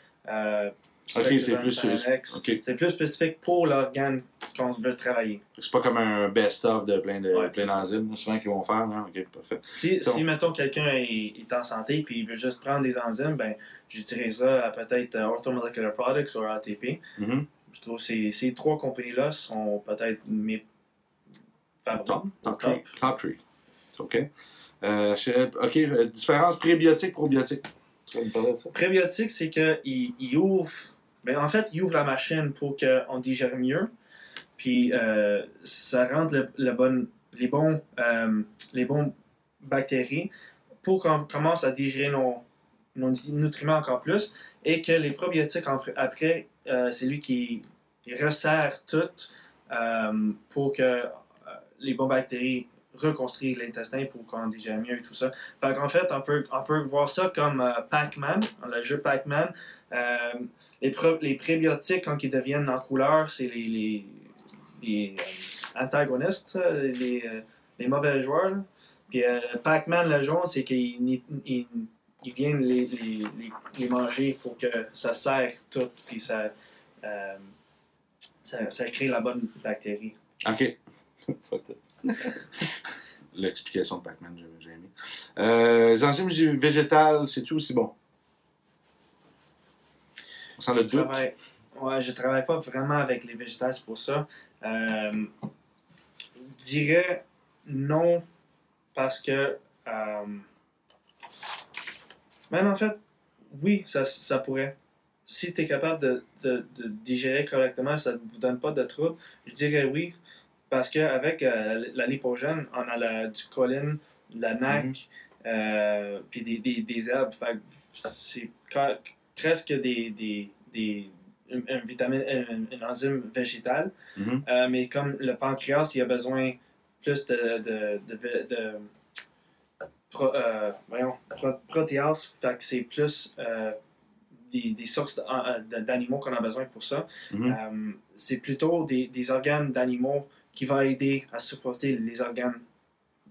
Euh, Ok, c'est plus-. C'est plus spécifique pour l'organe qu'on veut travailler. C'est pas comme un best-of de plein de Ouais, plein ça. d'enzymes, souvent qu'ils vont faire. Ok, parfait. Si, Donc- si mettons, quelqu'un est, est en santé et il veut juste prendre des enzymes, ben, j'utiliserai à peut-être euh, Orthomolecular Products ou ATP. Mhm. Je trouve que ces, ces trois compagnies-là sont peut-être mes favoris. Top, top Top. tree. Top tree. OK. Euh, je- OK, euh, différence prébiotique-probiotique. Tu vas me parler de ça? Prébiotique, c'est qu'il il ouvre. Ben, en fait, il ouvre la machine pour qu'on digère mieux. Puis euh, ça rend le, le les, bons, euh, les bons bactéries pour qu'on commence à digérer nos, nutriments encore plus. Et que les probiotiques, après, euh, c'est lui qui resserre tout pour que les bonnes bactéries reconstruisent l'intestin pour qu'on digère mieux et tout ça. Fait qu'en fait, on peut, on peut voir ça comme euh, Pac-Man, le jeu Pac-Man. Euh, les, les prébiotiques, quand ils deviennent en couleur, c'est les, les, euh, antagonistes, les, euh, les mauvais joueurs. Puis Pac-Man, le jaune, c'est qu'ils ils, ils- ils viennent les, les, manger pour que ça serre tout, puis ça, ça, ça crée la bonne bactérie. OK. L'explication de Pac-Man, j'ai- aimé. Euh, les enzymes végétales, c'est-tu aussi bon? On sent le Je doute. travaille, ouais, je travaille pas vraiment avec les végétales, c'est pour ça. Euh, je dirais non parce que. Euh, mais en fait, oui, ça, ça pourrait. Si tu es capable de, de, de digérer correctement, ça ne vous donne pas de trouble, je dirais oui. Parce qu'avec euh, la lipogène, on a la, du choline, de la NAC, euh, puis des, des, des herbes. C'est presque des, des, des, une, une vitamine, une, une enzyme végétale. Mhm. Euh, mais comme le pancréas, il a besoin plus de, de, de, de- de pro- euh, voyons, pro- fait que c'est plus des, des sources d'animaux qu'on a besoin pour ça. Mhm. C'est plutôt des, des organes d'animaux qui vont aider à supporter les organes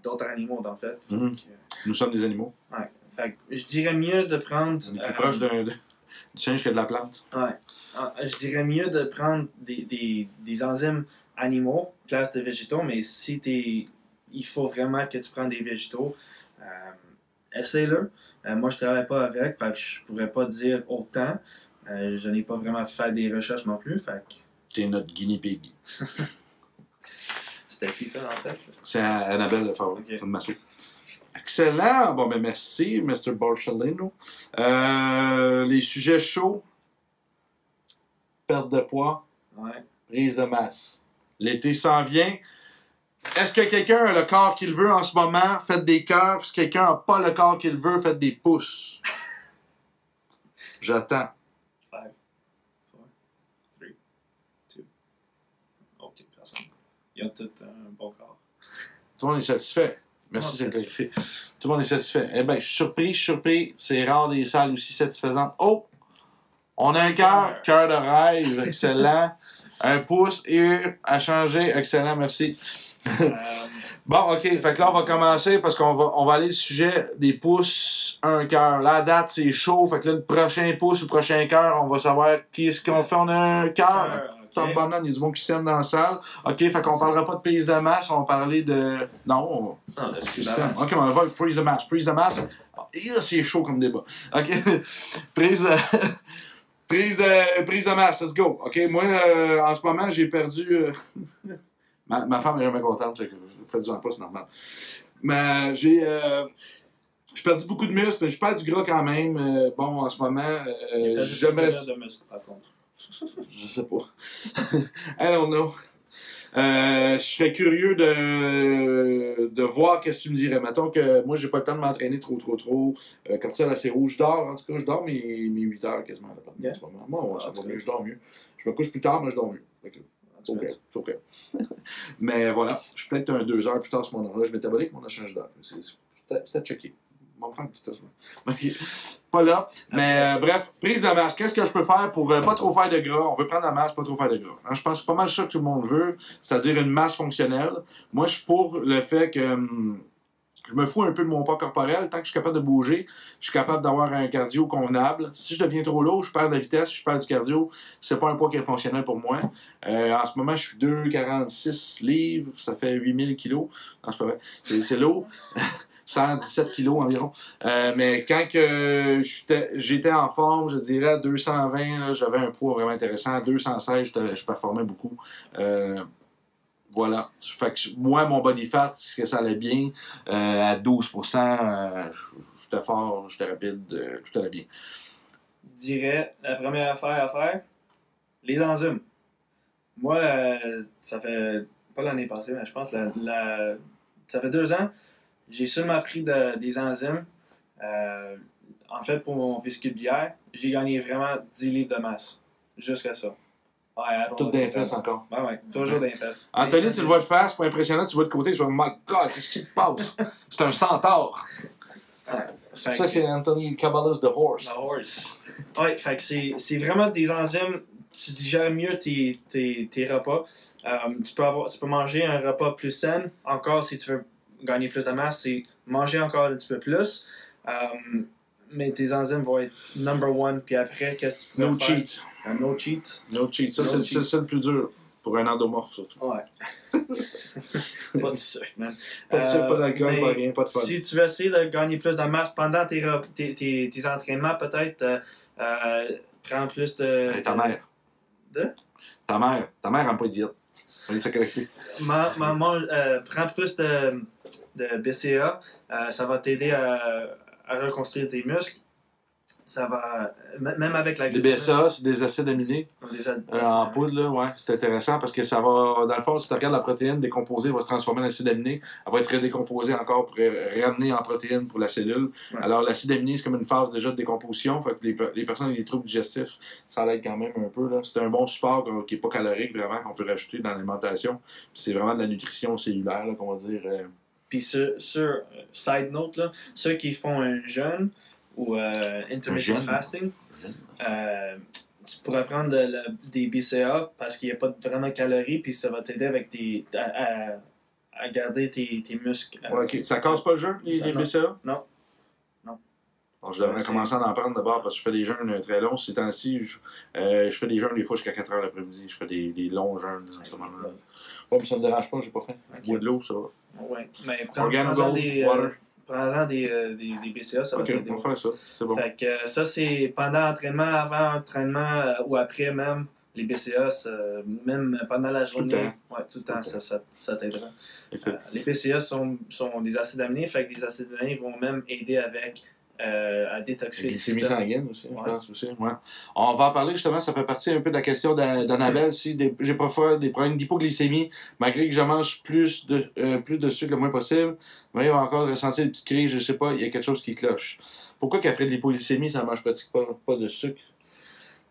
d'autres animaux, en fait. Mhm. que, Nous sommes des animaux. ouais. Fait que je dirais mieux de prendre. On est plus euh, proche de- du singe que de la plante. Ouais. Ah, Je dirais mieux de prendre des, des, des enzymes animaux, place de végétaux, mais si t'es, il faut vraiment que tu prennes des végétaux, euh, essaie-le. Euh, moi, je travaille pas avec, fait que je pourrais pas dire autant. Euh, je n'ai pas vraiment fait des recherches non plus, fait que T'es notre guinea pig. c'était qui ça en fait? C'est Annabelle Favre, Ok. c'est une masso. Excellent. Bon, ben merci, Mr. Borcellino. Euh, les sujets chauds. Perte de poids, Ouais. prise de masse. L'été s'en vient. Est-ce que quelqu'un a le corps qu'il veut en ce moment? Faites des cœurs. Si quelqu'un n'a pas le corps qu'il veut, faites des pouces. J'attends. Tout un bon corps. Tout le monde est satisfait. Merci, le c'est clarifié. Tout le monde est satisfait. Eh bien, je suis surpris, je suis surpris. C'est rare des salles aussi satisfaisantes. Oh! On a un cœur, cœur de rêve, excellent. Un pouce et à changer, excellent, merci. Euh, Bon, ok, fait que là, on va commencer parce qu'on va, on va aller au sujet des pouces, un cœur. La date, c'est chaud, fait que là, le prochain pouce ou le prochain cœur, on va savoir qui est-ce qu'on fait. On a un cœur. Top banane, il y a du monde qui s'aime dans la salle. Ok, fait qu'on parlera pas de prise de masse, on va parler de. Non, on va. Non, de Prise la de- masse. Ok, on va voir prise de masse. Prise de masse, ah, c'est chaud comme débat. Ok, prise de. Prise de, prise de masse, let's go. OK, moi, euh, en ce moment, j'ai perdu. euh, ma, ma femme est jamais contente, fait que je fais du en pas, c'est normal. Mais j'ai. euh, j'ai perdu beaucoup de muscles, mais je perds du gras quand même. Euh, bon, en ce moment, euh, j'aimerais. de muscles, par contre. Je sais pas. I don't know. Euh, je serais curieux de, de voir qu'est-ce que tu me dirais. Mettons que moi, j'ai pas le temps de m'entraîner trop, trop, trop. Euh, cortisol assez rouge. Je dors, en tout cas, je dors mes, mes 8 heures quasiment Yeah. ce. Moi, ça Ah, va mieux, je dors mieux. Je me couche plus tard, mais je dors mieux. C'est OK, mais voilà, je suis peut-être un 2 heures plus tard sur mon horloge métabolique, mon échange d'heure. C'est- C'était c'était checké. On va me faire un petit test. Pas là. Mais euh, bref, prise de masse. Qu'est-ce que je peux faire pour euh, pas trop faire de gras? On veut prendre la masse, pas trop faire de gras. Hein, je pense que c'est pas mal ça que tout le monde veut, c'est-à-dire une masse fonctionnelle. Moi, je suis pour le fait que hum, je me fous un peu de mon poids corporel. Tant que je suis capable de bouger, je suis capable d'avoir un cardio convenable. Si je deviens trop lourd, je perds de la vitesse, je perds du cardio. C'est pas un poids qui est fonctionnel pour moi. Euh, en ce moment, je suis 2,46 livres. Ça fait 8000 kilos. Non, c'est pas vrai. C'est c'est lourd. 117 kilos environ. Euh, mais quand que j'étais en forme, je dirais à 220, là, j'avais un poids vraiment intéressant. À 216, j'étais- je performais beaucoup. Euh, voilà. Fait que moi, mon body fat, ce que ça allait bien, euh, à 12%, euh, j'étais fort, j'étais rapide, tout allait bien. Je dirais, la première affaire à faire, les enzymes. Moi, ça fait, pas l'année passée, mais je pense, la, la- ça fait deux ans, j'ai seulement pris de- des enzymes. Euh, en fait, pour mon vestibulière, j'ai gagné vraiment 10 livres de masse. Jusqu'à ça. Ouais, I don't Tout des fesses encore. Ouais, ouais, toujours des fesses. Anthony, tu le vois de face, pour impressionnant, tu vois de côté, tu vas, my God, qu'est-ce qui se passe? C'est un centaure. Fait C'est ça que c'est Anthony Caballus the Horse. La horse. Ouais, fait que c'est, c'est vraiment des enzymes. Tu digères mieux tes, tes, tes repas. Euh, tu, peux avoir, tu peux manger un repas plus sain. Encore, si tu veux gagner plus de masse, c'est manger encore un petit peu plus. Euh, mais tes enzymes vont être number one. Puis après, qu'est-ce que tu peux No faire? cheat. Un no cheat. No cheat. Ça, No c'est cheat. c'est- c'est le plus dur. Pour un endomorphe, surtout. Ouais. pas de sucre, man. Pas de sucre, Euh, pas d'alcool, mais pas rien, pas de fun. Si tu veux essayer de gagner plus de masse pendant tes, tes, tes, tes entraînements, peut-être, euh, euh, prends plus de. Hey, ta mère. De? Ta mère. Ta mère n'a pas de diète. Ma- mange- euh, prends plus de, de BCA, euh, ça va t'aider à, à reconstruire tes muscles. Ça va, même avec la Les glutamine- BSA, c'est des acides aminés des ad- euh, en poudre, là, ouais. C'est intéressant parce que ça va, dans le fond, si tu regardes la protéine décomposée, elle va se transformer en acide aminé. Elle va être redécomposée encore pour ramenée en protéine pour la cellule. Ouais. Alors, l'acide aminé, c'est comme une phase déjà de décomposition. Fait que les, les personnes avec des troubles digestifs, ça l'aide quand même un peu, là. C'est un bon support qui n'est pas calorique, vraiment, qu'on peut rajouter dans l'alimentation. C'est vraiment de la nutrition cellulaire, là, qu'on va dire. euh, Puis sur, sur side note, là, ceux qui font un jeûne ou euh, intermittent jeûne? fasting, euh, tu pourrais prendre de des BCA parce qu'il n'y a pas vraiment de calories, puis ça va t'aider avec tes, à, à- à garder tes, tes muscles. euh, Ouais, ok. Ça casse pas le jeûne, les, Ça, les non. BCA? Non. Non. Bon, je devrais commencer à en prendre d'abord parce que je fais des jeûnes euh, très longs. Ces temps-ci, je, euh, je fais des jeûnes des fois jusqu'à 4 heures l'après-midi. Je fais des, des longs jeûnes en ce moment-là. Ouais, puis ça me dérange pas, j'ai pas faim. Je bois de l'eau, ça va. Ouais, mais prends, des, euh, prends-en des, euh, des, des BCA, ça va t'aider. on va faire ça. C'est bon. Fait que euh, ça, c'est pendant l'entraînement, avant l'entraînement euh, ou après même, les BCA, même pendant la Tout le journée, temps. ouais, tout le temps, ça, ça, ça t'aidera. Euh, les BCA sont, sont des acides aminés, fait que des acides aminés vont même aider avec euh, à détoxifier le système. aussi, je pense aussi. Ouais. On va en parler justement, ça fait partie un peu de la question d'A- d'Annabelle. Si des- j'ai parfois des problèmes d'hypoglycémie, malgré que je mange plus de, euh, plus de sucre le moins possible, mais il va encore ressentir une petite crise, je sais pas, il y a quelque chose qui cloche. Pourquoi qu'elle ferait de l'hypoglycémie, ça mange pratiquement pas, de sucre?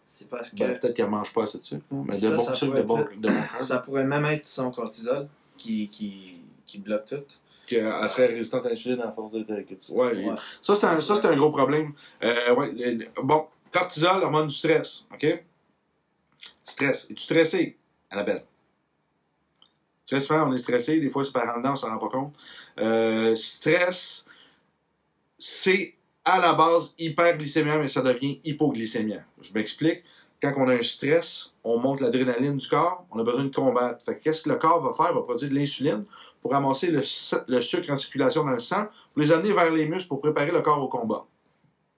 C'est parce que Ben, Peut-être qu'elle mange pas assez de sucre, mais de Ça, bon ça sucre, pourrait de bon, être- de bon ça pourrait même être son cortisol qui, qui, qui bloque tout. Qu'elle serait résistante à l'insuline à force de que tu- Ouais, Ouais. ça c'est un, ça, c'est un gros problème. Euh, ouais, le- le- bon, cortisol, hormone du stress, ok? Stress. Es-tu stressé, Annabelle? Très souvent, on est stressé, des fois c'est par en dedans, on s'en rend pas compte. Euh, stress, c'est à la base hyperglycémia, mais ça devient hypoglycémia. Je m'explique. Quand on a un stress, on monte l'adrénaline du corps, on a besoin de combattre. Qu'est-ce que le corps va faire? Il va produire de l'insuline pour ramasser le, sucre en circulation dans le sang, pour les amener vers les muscles pour préparer le corps au combat.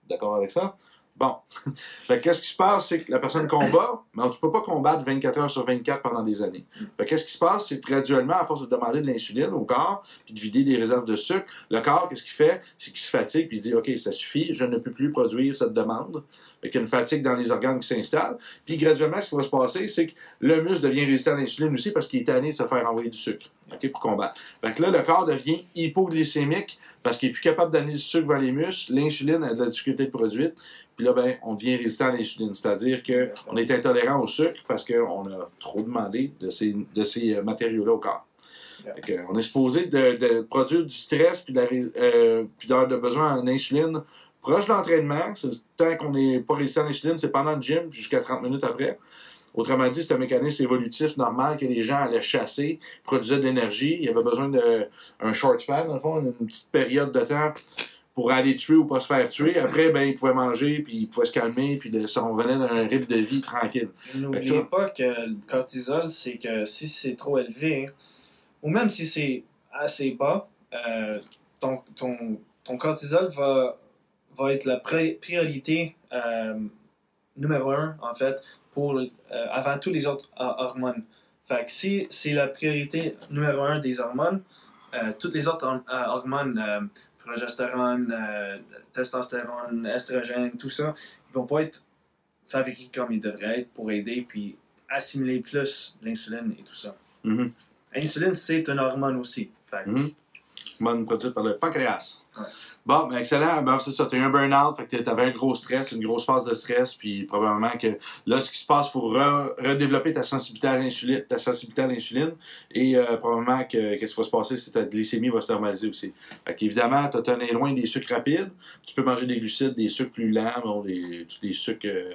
D'accord avec ça? Bon. qu'est-ce qui se passe? C'est que la personne combat, mais tu peux pas combattre 24 heures sur 24 pendant des années. Qu'est-ce qui se passe? C'est graduellement, à force de demander de l'insuline au corps, puis de vider des réserves de sucre, le corps, qu'est-ce qu'il fait? C'est qu'il se fatigue, puis il se dit, OK, ça suffit, je ne peux plus produire cette demande. Fait qu'il y a une fatigue dans les organes qui s'installe. Puis graduellement, ce qui va se passer, c'est que le muscle devient résistant à l'insuline aussi parce qu'il est tanné de se faire envoyer du sucre. OK, pour combattre. Fait que là, le corps devient hypoglycémique parce qu'il est plus capable d'amener du sucre vers les muscles. L'insuline a de la difficulté de produire. Puis là, ben, on devient résistant à l'insuline. C'est-à-dire qu'on est intolérant au sucre parce qu'on a trop demandé de ces, de ces euh, matériaux-là au corps. On est supposé de, produire du stress puis, de euh, besoin en insuline proche de l'entraînement. C'est- Tant qu'on n'est pas résistant à l'insuline, c'est pendant le gym jusqu'à 30 minutes après. Autrement dit, c'est un mécanisme évolutif normal que les gens allaient chasser, produisaient de l'énergie. Il y avait besoin d'un short span, dans le fond, une petite période de temps pour aller tuer ou pas se faire tuer. Après, ben, ils pouvaient manger, puis ils pouvaient se calmer, puis de, ça, on venait d'un rythme de vie tranquille. N'oubliez pas que le cortisol, c'est que si c'est trop élevé, ou même si c'est assez bas, euh, ton, ton, ton cortisol va, va être la pri- priorité euh, numéro un, en fait, pour, euh, avant tous les autres euh, hormones. Fait que si c'est la priorité numéro un des hormones, toutes les autres hor- hormones, progestérone, testostérone, estrogène, tout ça, ils vont pas être fabriqués comme ils devraient être pour aider puis assimiler plus l'insuline et tout ça. Mhm. L'insuline, c'est une hormone aussi. Fait que Mhm. Hormone produite par le pancréas. Ouais. Bon, ben excellent. Ben, c'est ça, tu eu un burn-out, fait que tu avais un gros stress, une grosse phase de stress, puis probablement que là, ce qui se passe, il faut re- redévelopper ta sensibilité à l'insuline, ta sensibilité à l'insuline, et euh, probablement que qu'est-ce qui va se passer, c'est que ta glycémie va se normaliser aussi. Fait qu'évidemment, tu as loin des sucres rapides, tu peux manger des glucides, des sucres plus lents, bon, des, tous les sucres euh,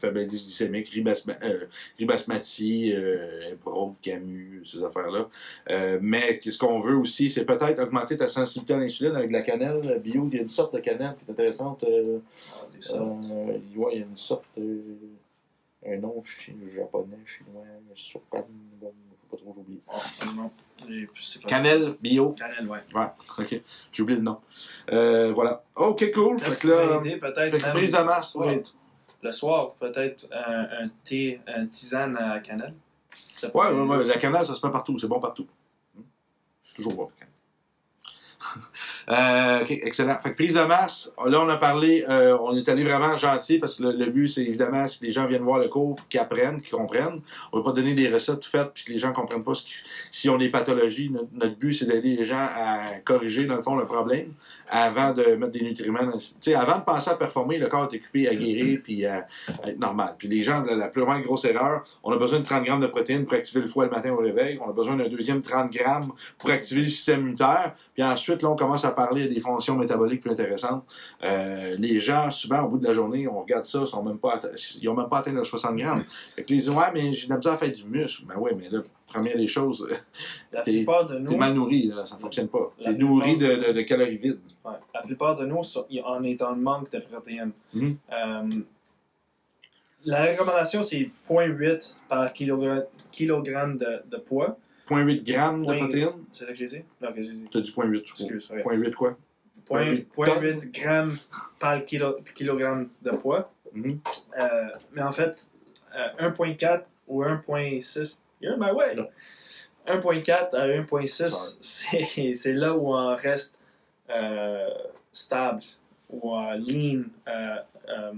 faibles indice glycémique, ribasma, euh, ribasmati, euh, Camus, ces affaires-là. Euh, mais ce qu'on veut aussi, c'est peut-être augmenter ta sensibilité à l'insuline avec de la cannelle bio. Il y a une sorte de cannelle qui est intéressante. euh, ah, des sortes. euh, ouais, il y a une sorte. euh, un nom chi- japonais, chinois, Sokan, je sais pas trop, j'ai oublié. Ah, j'ai- c'est pas Cannelle bio. Cannelle, ouais. Ouais, ok. J'ai oublié le nom. Voilà. Ok, cool. Fait que là, peut-être prise de masse, le soir? ouais. Le soir, peut-être un, un thé, un tisane à cannelle? Peut Ouais, ouais, la cannelle, ça se met partout. C'est bon partout. Hmm? Toujours bon. Euh, excellent. Fait que prise de masse, là on a parlé, euh, on est allé vraiment gentil parce que le, but c'est évidemment que les gens viennent voir le cours, qu'ils apprennent, qu'ils comprennent. On ne va pas donner des recettes faites puis que les gens ne comprennent pas ce si on a des pathologies. Notre, but c'est d'aider les gens à corriger dans le fond le problème avant de mettre des nutriments. dans- sais, avant de penser à performer, le corps est occupé à guérir puis à, être normal. Puis les gens, la, la plus grande grosse erreur, on a besoin de 30 grammes de protéines pour activer le foie le matin au réveil. On a besoin d'un deuxième 30 grammes pour activer le système immunitaire. Puis ensuite, là, on commence à parler des fonctions métaboliques plus intéressantes. Euh, les gens, souvent, au bout de la journée, on regarde ça, ils sont même pas atte- ils n'ont même pas atteint les 60 grammes. Fait que les disent, ouais, mais j'ai de la misère à faire du muscle. Ben ouais, mais là, première des choses, t'es- de mal nourri, là, ça ne fonctionne pas. T'es nourri de, plupart- de- de calories vides. ouais, la plupart de nous, on est en manque de protéines. Mhm. Euh, la recommandation, c'est 0.8 par kilogramme, kilogramme de, de poids. 0.8 grammes de protéines? C'est ça que j'ai dit? Non, que j'ai dit. T'as dit 0.8, je crois. Excuse, ouais. 0.8 quoi? Point- 0.8 point 8 grammes par kilo, kilogramme de poids. Mhm. Euh, mais en fait, euh, 1.4 ou 1.6. You're my way. 1.4 à 1.6, c'est c'est là où on reste euh, stable, ou euh, lean, euh, euh,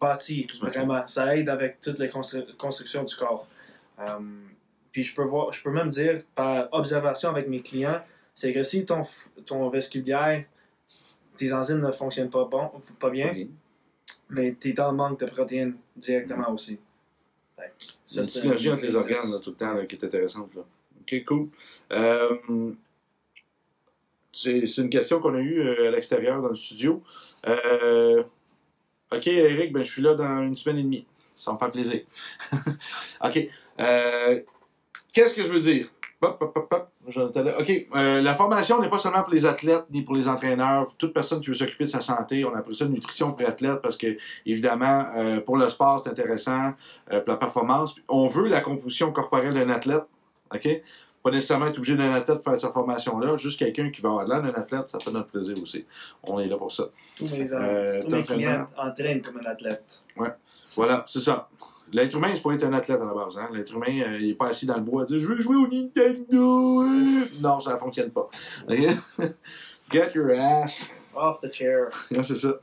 bâti, vraiment. Ça aide avec toutes les constru- constructions du corps. Euh, puis je peux, voir, je peux même dire, par observation avec mes clients, c'est que si ton, ton vestibulière, tes enzymes ne fonctionnent pas, bon, pas bien, mais tu es le manque de protéines directement aussi. Fait C'est une synergie entre les organes là, tout le temps là, qui est intéressante. Là. Ok, cool. Euh, c'est c'est une question qu'on a eue euh, à l'extérieur dans le studio. Euh, ok, Eric, ben, je suis là dans une semaine et demie. Ça me fait plaisir. ok. Euh, Qu'est-ce que je veux dire? Hop, hop, hop, hop. Jonathan, là. OK. euh, la formation n'est pas seulement pour les athlètes ni pour les entraîneurs. Toute personne qui veut s'occuper de sa santé, on appelle ça nutrition pour athlète parce que, évidemment, euh, pour le sport, c'est intéressant, euh, pour la performance. On veut la composition corporelle d'un athlète. OK? Pas nécessairement être obligé d'un athlète pour faire sa formation-là. Juste quelqu'un qui va avoir l'air d'un athlète, ça fait notre plaisir aussi. On est là pour ça. Tous mes, Euh, tous mes clients entraînent comme un athlète. Voilà, c'est ça. L'être humain, c'est pas être un athlète à la base. Hein? L'être humain, euh, il est pas assis dans le bois à dire Je veux jouer au Nintendo. euh. Non, ça ne fonctionne pas. Get your ass. Off the chair. C'est ça.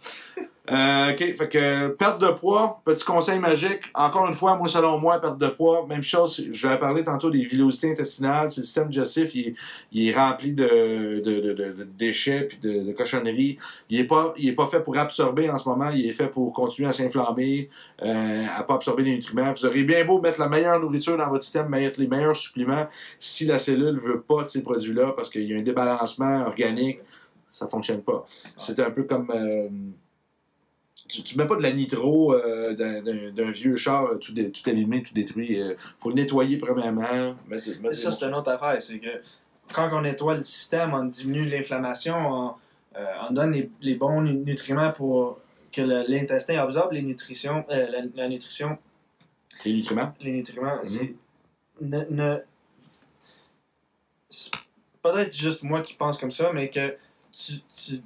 Euh, OK, fait que perte de poids, petit conseil magique. Encore une fois, moi, selon moi, perte de poids, même chose, je vais parler tantôt des villosités intestinales. Le système digestif, il est, rempli de, de, de, déchets puis de, cochonneries. Il n'est pas, pas fait pour absorber en ce moment, il est fait pour continuer à s'inflammer, euh, à pas absorber les nutriments. Vous aurez bien beau mettre la meilleure nourriture dans votre système, mettre les meilleurs suppléments, si la cellule veut pas de ces produits-là parce qu'il y a un débalancement organique, ça fonctionne pas. C'est un peu comme. euh, tu, tu mets pas de la nitro euh, d'un- vieux char euh, tout, dé- tout abîmé, tout détruit. Il faut le nettoyer premièrement. Mettre, mettre Et ça, c'est une autre affaire. C'est que quand on nettoie le système, on diminue l'inflammation, on, on donne les, les bons nu- nutriments pour que le- l'intestin absorbe les nutritions, la, la nutrition, les nutriments? les nutriments. Ne, ne- c'est peut-être juste moi qui pense comme ça, mais que tu, tu,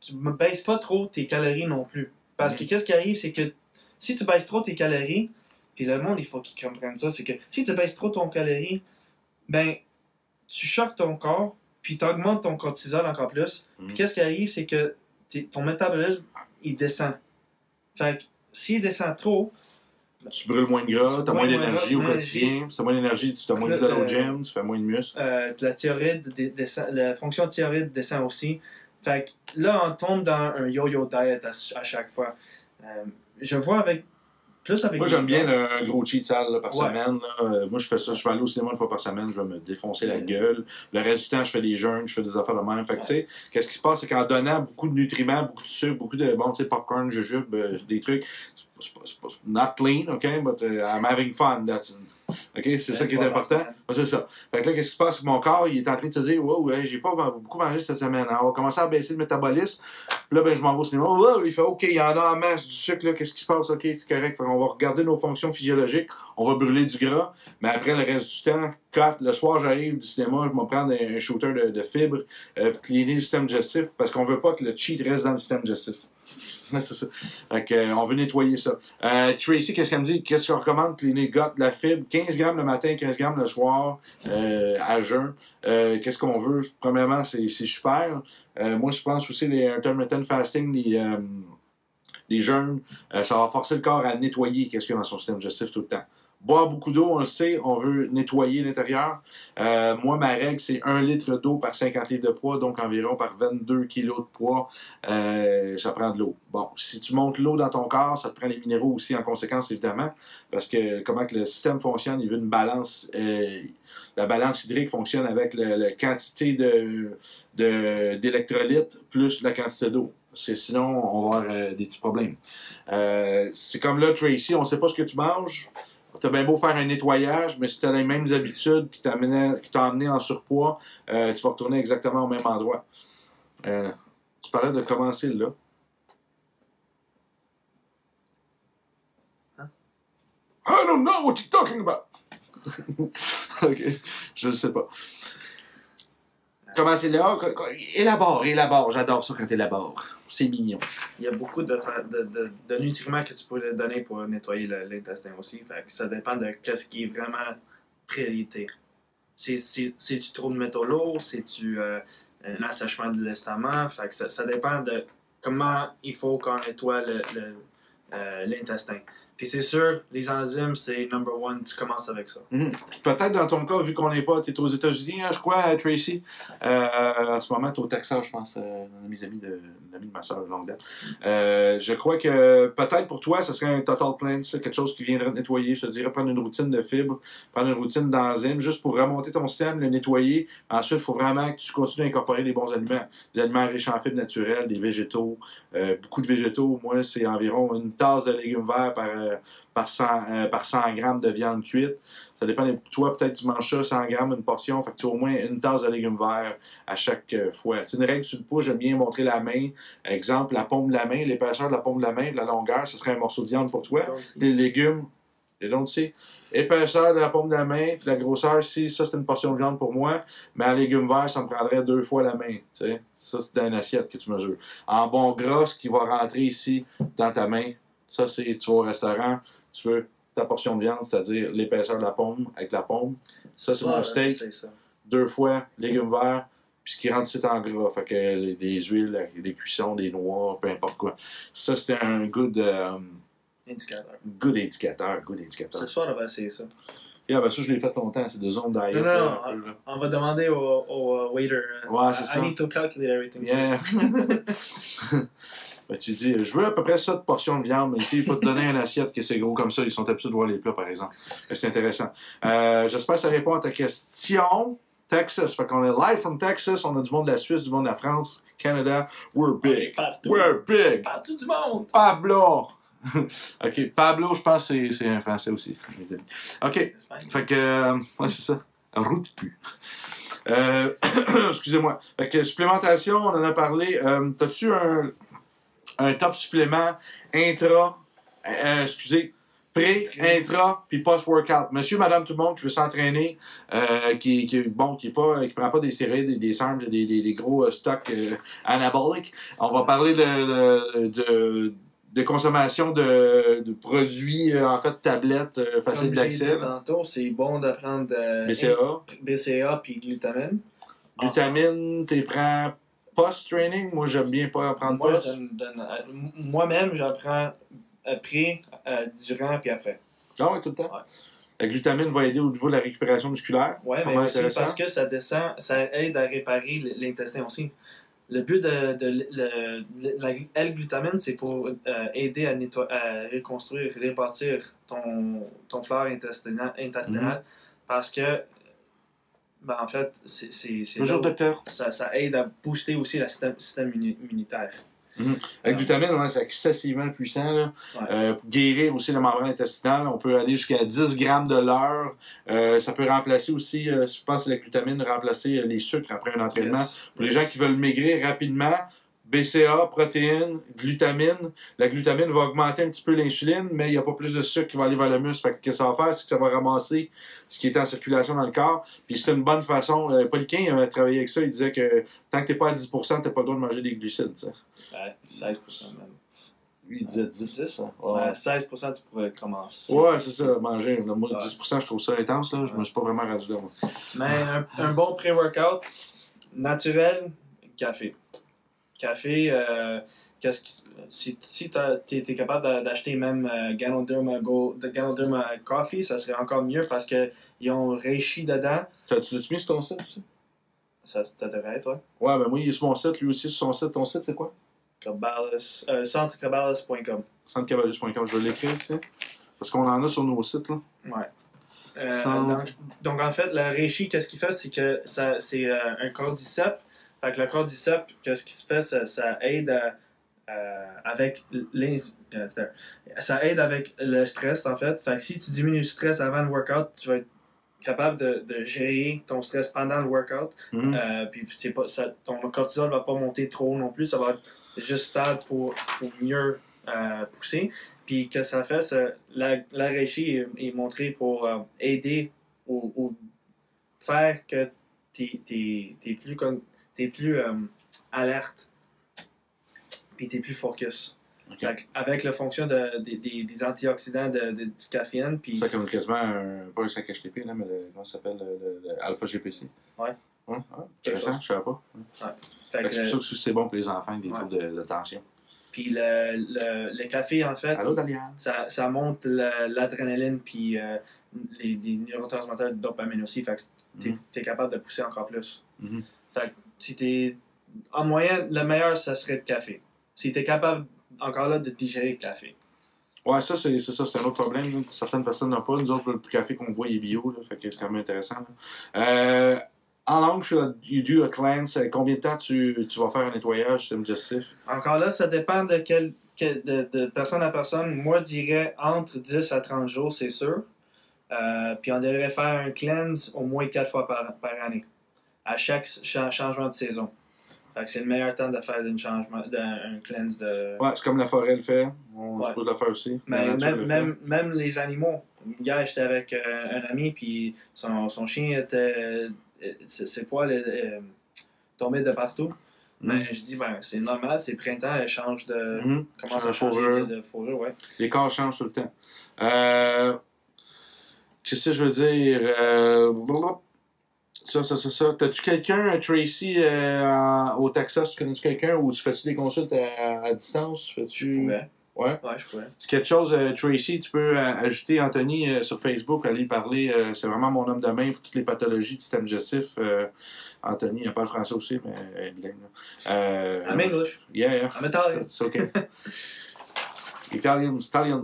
tu baisses pas trop tes calories non plus. Parce que qu'est-ce qui arrive, c'est que si tu baisses trop tes calories, puis le monde, il faut qu'ils comprennent ça, c'est que si tu baisses trop ton calorie, ben, tu choques ton corps, puis tu augmentes ton cortisol encore plus. Puis qu'est-ce qui arrive, c'est que ton métabolisme, il descend. Fait que s'il descend trop, Tu brûles moins de gras, Tu as moins d'énergie au quotidien. Tu as moins d'énergie, tu as moins de au gym, tu fais moins de muscles. euh, la thyroïde la fonction thyroïde descend aussi. Fait que là, on tombe dans un yo-yo diet à, à chaque fois. Euh, je vois avec. Plus avec. Moi, j'aime bien le- un gros cheat sale là, par Ouais. semaine. là. Euh, moi, je fais ça. Je vais aller au cinéma une fois par semaine. Je vais me défoncer la gueule. Le reste du temps, je fais des jeûnes, je fais des affaires de même. Fait que, tu sais, qu'est-ce qui se passe, c'est qu'en donnant beaucoup de nutriments, beaucoup de sucre, beaucoup de, bon, tu sais, popcorn, jujube, euh, des trucs, not clean, OK, but uh, I'm having fun. That's, OK, c'est ça qui est important. Ouais, c'est ça. Fait que là, qu'est-ce qui se passe? Mon corps, il est en train de se dire, wow, hey, j'ai pas beaucoup mangé cette semaine. hein. On va commencer à baisser le métabolisme. Puis là, ben, je m'en vais au cinéma. Wow, il fait, OK, il y en a en masse du sucre, là. Qu'est-ce qui se passe? OK, c'est correct. Fait qu'on va regarder nos fonctions physiologiques. On va brûler du gras. Mais après, le reste du temps, quand le soir, j'arrive du cinéma, je vais me prendre un, shooter de, de fibres, euh, cleaner le système digestif, parce qu'on veut pas que le cheat reste dans le système digestif. Euh, on veut nettoyer ça. Euh, Tracy, qu'est-ce qu'elle me dit? Qu'est-ce qu'on recommande? Gut, de la fibre, 15 grammes le matin, 15 grammes le soir, euh, à jeun. Qu'est-ce qu'on veut? Premièrement, c'est super. Moi, je pense aussi les intermittent fasting, les, les jeûnes, euh, ça va forcer le corps à nettoyer qu'est-ce qu'il y a dans son système digestif tout le temps. Boire beaucoup d'eau, on le sait, on veut nettoyer l'intérieur. Euh, moi, ma règle, c'est 1 litre d'eau par 50 livres de poids, donc environ par 22 kilos de poids, euh, ça prend de l'eau. Bon, si tu montes l'eau dans ton corps, ça te prend les minéraux aussi en conséquence, évidemment, parce que comment que le système fonctionne, il veut une balance. euh, la balance hydrique fonctionne avec la quantité de, de- d'électrolytes plus la quantité d'eau. Sinon, on va avoir euh, des petits problèmes. Euh, c'est comme là, Tracy, on ne sait pas ce que tu manges. T'as bien beau faire un nettoyage, mais si tu as les mêmes habitudes qui t'ont amené en surpoids, euh, tu vas retourner exactement au même endroit. Euh, tu parlais de commencer là. Hein? I don't know what you're talking about. ok, je ne sais pas. Comment c'est là? Élabore, élabore. J'adore ça quand t'élabores. C'est mignon. Il y a beaucoup de, de, nutriments que tu peux donner pour nettoyer l'intestin aussi. Fait que ça dépend de ce qui est vraiment priorité. C'est- C'est c'est-tu trop de métaux lourds? C'est-tu euh, un assèchement de l'estomac? Ça, dépend de comment il faut qu'on nettoie euh, l'intestin. Puis c'est sûr, les enzymes, c'est number one. Tu commences avec ça. Mhm. Peut-être dans ton cas, vu qu'on n'est pas, tu es aux États-Unis, hein, je crois, Tracy. Euh, en ce moment, tu es au Texas, je pense, euh, de mes amis de, de ma soeur longue. Euh, je crois que peut-être pour toi, ce serait un total cleanse, quelque chose qui viendrait te nettoyer. Je te dirais prendre une routine de fibres, prendre une routine d'enzymes, juste pour remonter ton système, le nettoyer. Ensuite, il faut vraiment que tu continues à incorporer des bons aliments. Des aliments riches en fibres naturelles, des végétaux, euh, beaucoup de végétaux. Moi, c'est environ une tasse de légumes verts par, euh, par, 100, euh, par 100 grammes de viande cuite. Ça dépend de toi, peut-être tu manges ça 100 grammes, une portion, fait que tu as au moins une tasse de légumes verts à chaque euh, fois. C'est une règle sur le pouce, j'aime bien montrer la main. Exemple, la paume de la main, l'épaisseur de la paume de la main, de la longueur, ce serait un morceau de viande pour toi. Les légumes, les longs ici, épaisseur de la paume de la main, puis la grosseur ici, ça c'est une portion de viande pour moi, mais en légumes verts, ça me prendrait deux fois la main. tu sais. Ça, c'est dans une assiette que tu mesures. En bon gras, ce qui va rentrer ici dans ta main, ça c'est, tu vas au restaurant, tu veux ta portion de viande, c'est-à-dire l'épaisseur de la paume avec la paume. Ça, c'est mon steak, ça. deux fois, légumes verts, puis ce qui rentre c'est en gras. Fait que les, les huiles, les cuissons, des noix, peu importe quoi. Ça, c'était un good, euh, Indicateur. good indicateur. Good indicateur. Ce soir, on va essayer ça. Yeah, ben ça, je l'ai fait longtemps, c'est deux zones d'ailleurs. Non, non, non. On va demander au, au uh, waiter. Ouais, c'est I ça. need to calculate everything. Yeah. ben, tu dis, je veux à peu près ça de portions de viande, mais tu sais, il faut te donner une assiette que c'est gros comme ça. Ils sont habitués de voir les plats, par exemple. Mais c'est intéressant. Euh, J'espère que ça répond à ta question. Texas. Fait qu'on est live from Texas. On a du monde de la Suisse, du monde de la France, Canada. We're big. Partout. We're big. Partout du monde. Pablo. OK. Pablo, je pense que c'est- un français aussi. OK. Fait que, euh, ouais, c'est ça. Route pu. Euh, excusez-moi. Fait que supplémentation, on en a parlé. Euh, T'as-tu un, un top supplément intra, euh, excusez, pré, intra, puis post-workout? Monsieur, madame, tout le monde qui veut s'entraîner, euh, qui, qui, bon, qui est pas, qui prend pas des stéroïdes, des, des SARMs, des, des, des gros euh, stocks euh, anaboliques. On va parler de, de, de, de consommation de, de produits, euh, en fait, tablettes euh, faciles Comme j'ai dit d'accès. tantôt, c'est bon d'apprendre euh, BCA. BCA puis glutamine. Glutamine, t'es prends post-training. Moi, j'aime bien pas prendre Moi, post. euh, moi-même, j'en prends après, euh, durant puis après. Ah ouais, tout le temps? Ouais. La glutamine va aider au niveau de la récupération musculaire? Ouais, mais aussi parce que ça descend, ça aide à réparer l'intestin aussi. Le but de, la L-glutamine, c'est pour euh, aider à, netto- à reconstruire, répartir ton, ton flore intestinale, intestinale Mm-hmm. parce que, ben, en fait, c'est où docteur. ça, ça aide à booster aussi le système, système immuni- immunitaire. La glutamine, ouais, c'est excessivement puissant. Là. Ouais. Euh, pour guérir aussi la membrane intestinale, on peut aller jusqu'à 10 grammes de l'heure. Euh, ça peut remplacer aussi, euh, je pense la glutamine, remplacer euh, les sucres après un entraînement. Yes. Pour les gens qui veulent maigrir rapidement, BCA, protéines, glutamine. La glutamine va augmenter un petit peu l'insuline, mais il n'y a pas plus de sucre qui va aller vers le muscle. Fait que ça va faire, c'est que ça va ramasser ce qui est en circulation dans le corps. Puis c'est une bonne façon. Euh, Poliquin a travaillé avec ça. Il disait que tant que tu n'es pas à 10 tu n'as pas le droit de manger des glucides. ça. Ouais, 16% même. Lui, il disait 10 10? Ouais, Ouais, 16% tu pourrais commencer. ouais c'est ça, manger. Moi, Ouais. 10 je trouve ça intense. Là. Je me suis pas vraiment rendu là. moi. Mais un, un bon pré-workout naturel, café. Café, euh, qu'est-ce qui- si, si tu es, capable d'a- d'acheter même euh, Ganoderma, Go, de Ganoderma Coffee, ça serait encore mieux parce qu'ils ont réchi dedans. T'as- Tu l'as-tu mis sur ton site aussi? Ça, ça devrait être, ouais. Ouais, ben moi, il est sur mon site. Lui aussi, sur son site. Ton site, c'est quoi? Cabalas, euh, centrecabalas.com. Je vais l'écrire ici. Parce qu'on en a sur nos sites. Là. Ouais. Euh, Centre. donc, donc, en fait, le reishi, qu'est-ce qu'il fait? C'est que ça, c'est euh, un cordyceps. Fait que le cordyceps, qu'est-ce qui se fait? Ça, ça aide à, euh, avec l'ins- euh, ça aide avec le stress, en fait. Fait que si tu diminues le stress avant le workout, tu vas être capable de, de gérer ton stress pendant le workout. Mhm. Euh, puis pas, ça, ton cortisol va pas monter trop non plus, ça va être juste stable pour, pour mieux euh, pousser. Puis que ça fait, c'est- la, est, est montrée pour euh, aider ou, ou faire que t'es t'es- t'es plus, con- t'es plus euh, alerte. Puis t'es plus focus. Fait avec la fonction de, des- antioxydants de, caféine, puis ça comme quasiment un, pas un 5 HTP, là, mais le, comment ça s'appelle, le, le- le Alpha GPC. Ouais. Ouais, ouais, intéressant, je savais pas. fait Fait que C'est pour ça que c'est bon pour les enfants avec des Ouais. troubles de, de tension. puis le, le, le café, en fait, Allô, ça, ça monte la- l'adrénaline puis euh, les, les neurotransmetteurs de dopamine aussi. Fait que t'es Mhm. es capable de pousser encore plus. Mhm. Fait que si t'es. En moyenne, le meilleur, ça serait le café. Si t'es capable, encore là, de digérer le café. Ouais, ça, c'est ça, c'est un autre problème. là. Certaines personnes n'ont pas. Nous autres, le café qu'on boit est bio, là, fait que c'est quand même intéressant. Euh, en longue, sur la- you do a cleanse, combien de temps tu, tu vas faire un nettoyage système digestif? Encore là, ça dépend de, quel, quel- de, de personne à personne. Moi, je dirais entre 10 à 30 jours, c'est sûr. Euh, puis on devrait faire un cleanse au moins 4 fois par, par année, à chaque cha- changement de saison. C'est le meilleur temps de faire une changement, un cleanse de. Ouais, c'est comme la forêt le fait. On Ouais. peut le faire aussi. Mais même, fait. les animaux. Hier, j'étais avec euh, un ami, puis son, son chien était. euh, ses, poils euh, tombaient de partout. Mais je dis, ben, c'est normal, c'est printemps, elle change de. Mhm. commence Change à de changer fourrure. de, fourrure, ouais. Les corps changent tout le temps. Euh, Qu'est-ce que je veux dire? Euh. Ça, ça, ça, ça. T'as-tu quelqu'un, Tracy, euh, au Texas, tu connais-tu quelqu'un ou tu fais-tu des consultes à, à distance? Je Fais-tu... pourrais. Ouais. Ouais, je pourrais. C'est quelque chose, euh, Tracy, tu peux euh, ajouter Anthony euh, sur Facebook, aller parler. euh, c'est vraiment mon homme de main pour toutes les pathologies du système digestif. Euh, Anthony, il parle français aussi, mais elle est bilingue. Euh, I'm English. Yeah, yeah. I'm Italian. It's okay. Italian, Italian.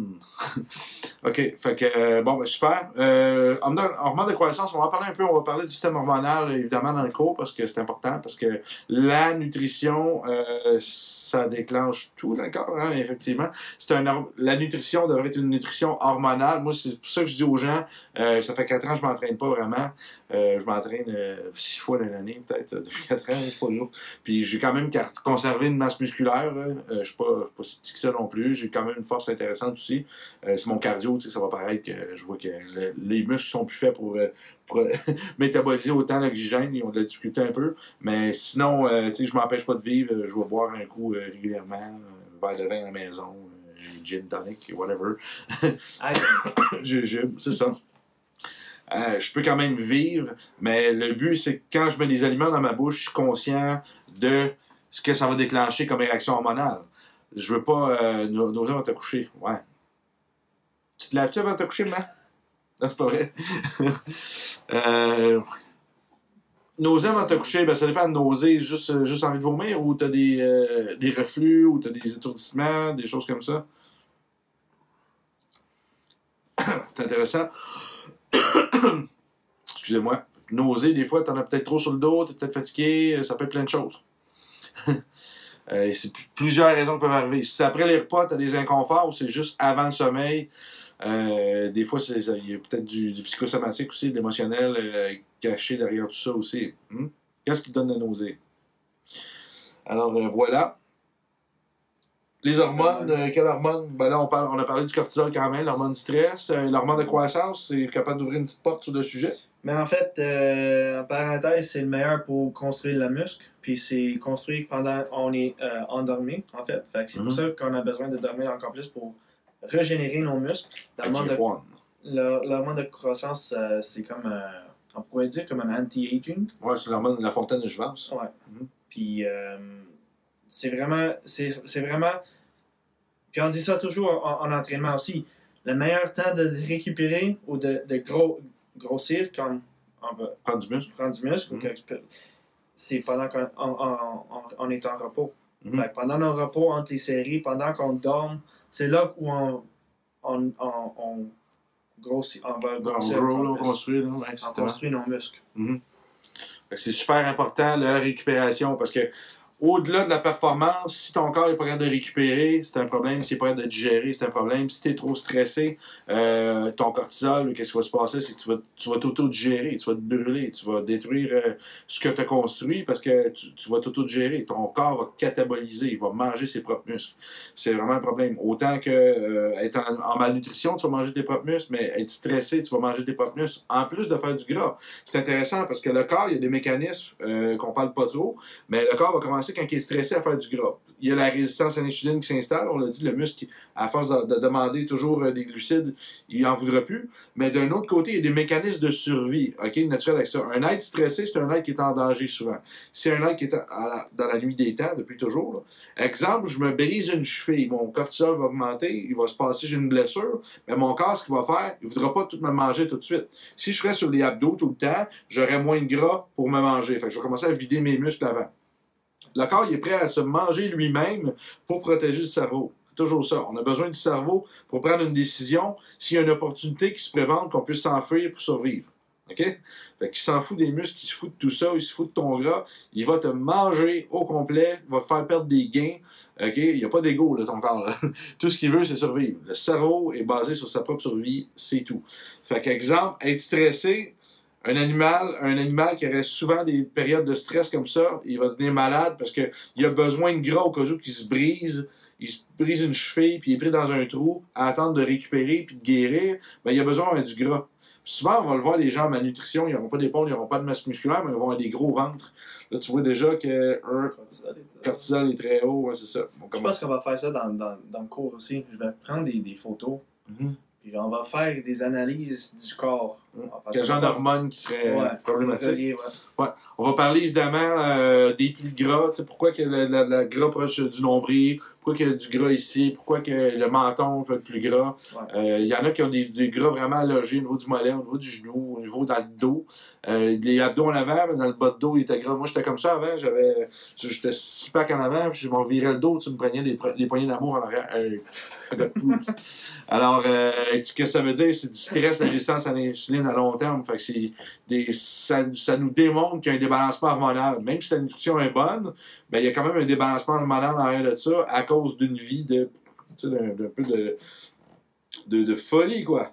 OK, fait que, euh, bon, ben, super. Euh, de croissance, on va parler un peu, on va parler du système hormonal, évidemment, dans le cours, parce que c'est important, parce que la nutrition, euh, ça déclenche tout dans le corps, hein, effectivement. C'est un, la nutrition devrait être une nutrition hormonale. Moi, c'est pour ça que je dis aux gens, euh, ça fait 4 ans que je m'entraîne pas vraiment. Euh, je m'entraîne 6 fois dans l'année, peut-être, euh, depuis 4 ans, c'est pas. Puis j'ai quand même conservé une masse musculaire. Euh, je suis pas, pas si petit que ça non plus. J'ai quand même une force intéressante aussi. Euh, c'est mon cardio, tu sais, ça va paraître que je vois que le- les muscles sont plus faits pour, euh, pour euh, métaboliser autant d'oxygène. Ils ont de la difficulté un peu. Mais sinon, euh, tu sais, je m'empêche pas de vivre. Je vais boire un coup euh, régulièrement, un verre de vin à la maison, euh, gin tonic, whatever. C'est ça. Euh, je peux quand même vivre, mais le but, c'est que quand je mets des aliments dans ma bouche, je suis conscient de ce que ça va déclencher comme réaction hormonale. Je veux pas euh, no- nauser avant de te coucher. Ouais. Tu te laves-tu avant de te coucher, maman? Non, c'est pas vrai. euh, nauser avant de te coucher, ben, ça dépend de juste, euh, juste envie de vomir, ou t'as des, euh, des reflux, ou t'as des étourdissements, des choses comme ça? C'est intéressant. Excusez-moi. Nausée, des fois, t'en as peut-être trop sur le dos, t'es peut-être fatigué, ça peut être plein de choses. Euh, c'est plusieurs raisons qui peuvent arriver. Si c'est après les repas, t'as des inconforts ou c'est juste avant le sommeil, euh, des fois, il y a peut-être du, du psychosomatique aussi, de l'émotionnel euh, caché derrière tout ça aussi. Hmm? Qu'est-ce qui donne la nausée? Alors, euh, voilà. Les hormones, euh, quelle hormone? Ben là, on, parle, on a parlé du cortisol quand même, l'hormone stress. Euh, l'hormone de croissance, c'est capable d'ouvrir une petite porte sur le sujet? Mais en fait, euh, en parenthèse, c'est le meilleur pour construire le muscle. Puis c'est construit pendant on est endormi, en fait. Fait c'est Mhm. pour ça qu'on a besoin de dormir encore plus pour régénérer nos muscles. L'hormone de, IGF-1. le- l'hormone de croissance, euh, c'est comme, euh, on pourrait dire comme un anti-aging. Ouais, c'est l'hormone de la fontaine de Jouvence. Puis euh, c'est vraiment, c'est vraiment. Puis on dit ça toujours en, en entraînement aussi. Le meilleur temps de récupérer ou de, de gros, grossir quand on va Prendre du muscle. prendre du muscle, ou Mhm. c'est pendant qu'on on, on- on- on est en repos. Mhm. Fait que pendant nos repos entre les séries, pendant qu'on dorme, c'est là où on, on, on, on grossit, on va grossir, on construit, on nos muscles. Que C'est super important la récupération parce que au-delà de la performance, si ton corps n'est pas capable de récupérer, c'est un problème. S'il n'est pas capable de digérer, c'est un problème. Si tu es trop stressé, euh, ton cortisol, qu'est-ce qui va se passer? C'est tu vas, tu t'auto-digérer, tu vas te brûler, tu vas détruire euh, ce que tu as construit parce que tu, vas t'auto-digérer. Ton corps va cataboliser, il va manger ses propres muscles. C'est vraiment un problème. Autant que euh, être en, malnutrition, tu vas manger tes propres muscles, mais être stressé, tu vas manger tes propres muscles, en plus de faire du gras. C'est intéressant parce que le corps, il y a des mécanismes euh, qu'on parle pas trop, mais le corps va commencer quand il est stressé à faire du gras. Il y a la résistance à l'insuline qui s'installe. On l'a dit, le muscle, à force de, de demander toujours euh, des glucides, il en voudra plus. Mais d'un autre côté, il y a des mécanismes de survie, OK, naturels avec ça. Un être stressé, c'est un être qui est en danger souvent. C'est un être qui est dans la nuit des temps depuis toujours. Exemple, je me brise une cheville, mon cortisol va augmenter, il va se passer, j'ai une blessure, mais mon corps, ce qu'il va faire, il ne voudra pas tout me manger tout de suite. Si je serais sur les abdos tout le temps, j'aurais moins de gras pour me manger. Fait que je vais commencer à vider mes muscles avant. Le corps, est prêt à se manger lui-même pour protéger le cerveau. Toujours ça. On a besoin du cerveau pour prendre une décision s'il y a une opportunité qui se présente, qu'on puisse s'enfuir pour survivre. OK? Fait qu'il s'en fout des muscles, il se fout de tout ça, il se fout de ton gras, il va te manger au complet, il va te faire perdre des gains. OK? Il n'y a pas d'ego, là, ton corps. tout ce qu'il veut, c'est survivre. Le cerveau est basé sur sa propre survie, c'est tout. Fait qu'exemple, être stressé, un animal, un animal qui aurait souvent des périodes de stress comme ça, il va devenir malade parce qu'il a besoin de gras au cas où qu'il se brise. Il se brise une cheville, puis il est pris dans un trou à attendre de récupérer puis de guérir. Ben, il a besoin d'avoir du gras. Puis souvent, on va le voir, les gens en malnutrition, ils n'auront pas d'épaule, ils n'auront pas de masse musculaire, mais ils vont avoir des gros ventres. Là, tu vois déjà que Je cortisol est très haut, ouais, c'est ça. Commence- pense qu'on va faire ça dans, dans, dans le cours aussi. Je vais prendre des, des photos, Mhm. puis on va faire des analyses du corps. Quel genre d'hormones qui serait Ouais. problématique? Ouais. On va parler évidemment euh, des plis de gras, pourquoi que le gras proche du nombril, pourquoi qu'il y a du gras ici, pourquoi que le menton peut être plus gras? Euh, Il y en a qui ont des, des gras vraiment allogés au niveau du mollet, au niveau du genou, au niveau dans le dos. Euh, les abdos en avant, mais dans le bas de dos, il était gras. Moi, j'étais comme ça avant, j'avais j'étais six packs en avant, puis je m'en virais le dos, tu me prenais des, des poignées d'amour en arrière. Euh. Alors, euh, ce que ça veut dire, c'est du stress, la résistance à l'insuline? À long terme. Fait que c'est des, ça, ça nous démontre qu'il y a un débalancement hormonal. Même si la nutrition est bonne, ben, il y a quand même un débalancement hormonal en arrière de ça à cause d'une vie de, d'un, peu de, de, de folie, quoi.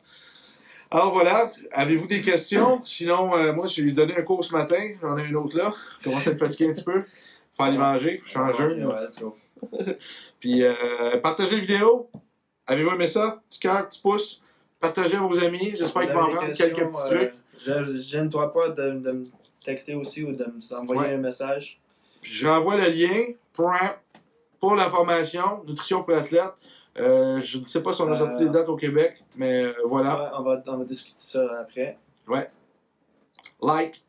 Alors voilà, avez-vous des questions? Sinon, euh, moi, j'ai donné un cours ce matin, j'en ai un autre là. Je commence à être fatigué un petit peu. Faut aller manger, je suis en jeûne. Puis euh, partagez la vidéo. Avez-vous aimé ça? Petit cœur, petit pouce. Partagez à vos amis. J'espère qu'ils vont questions, quelques petits euh, trucs. je- Gêne-toi pas de, de me texter aussi ou de m'envoyer Ouais. un message. Puis je renvoie le lien pour, pour la formation Nutrition pour athlète. Euh, je ne sais pas si on a Euh, sorti les dates au Québec, mais euh, voilà. Ouais, on, va, on va discuter ça après. Like.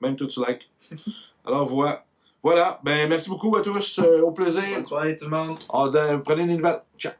Même toi, tu like. Alors voilà. Voilà. Ben, merci beaucoup à tous. Euh, au plaisir. Bonne soirée tout le monde. On- prenez des nouvelles. Ciao.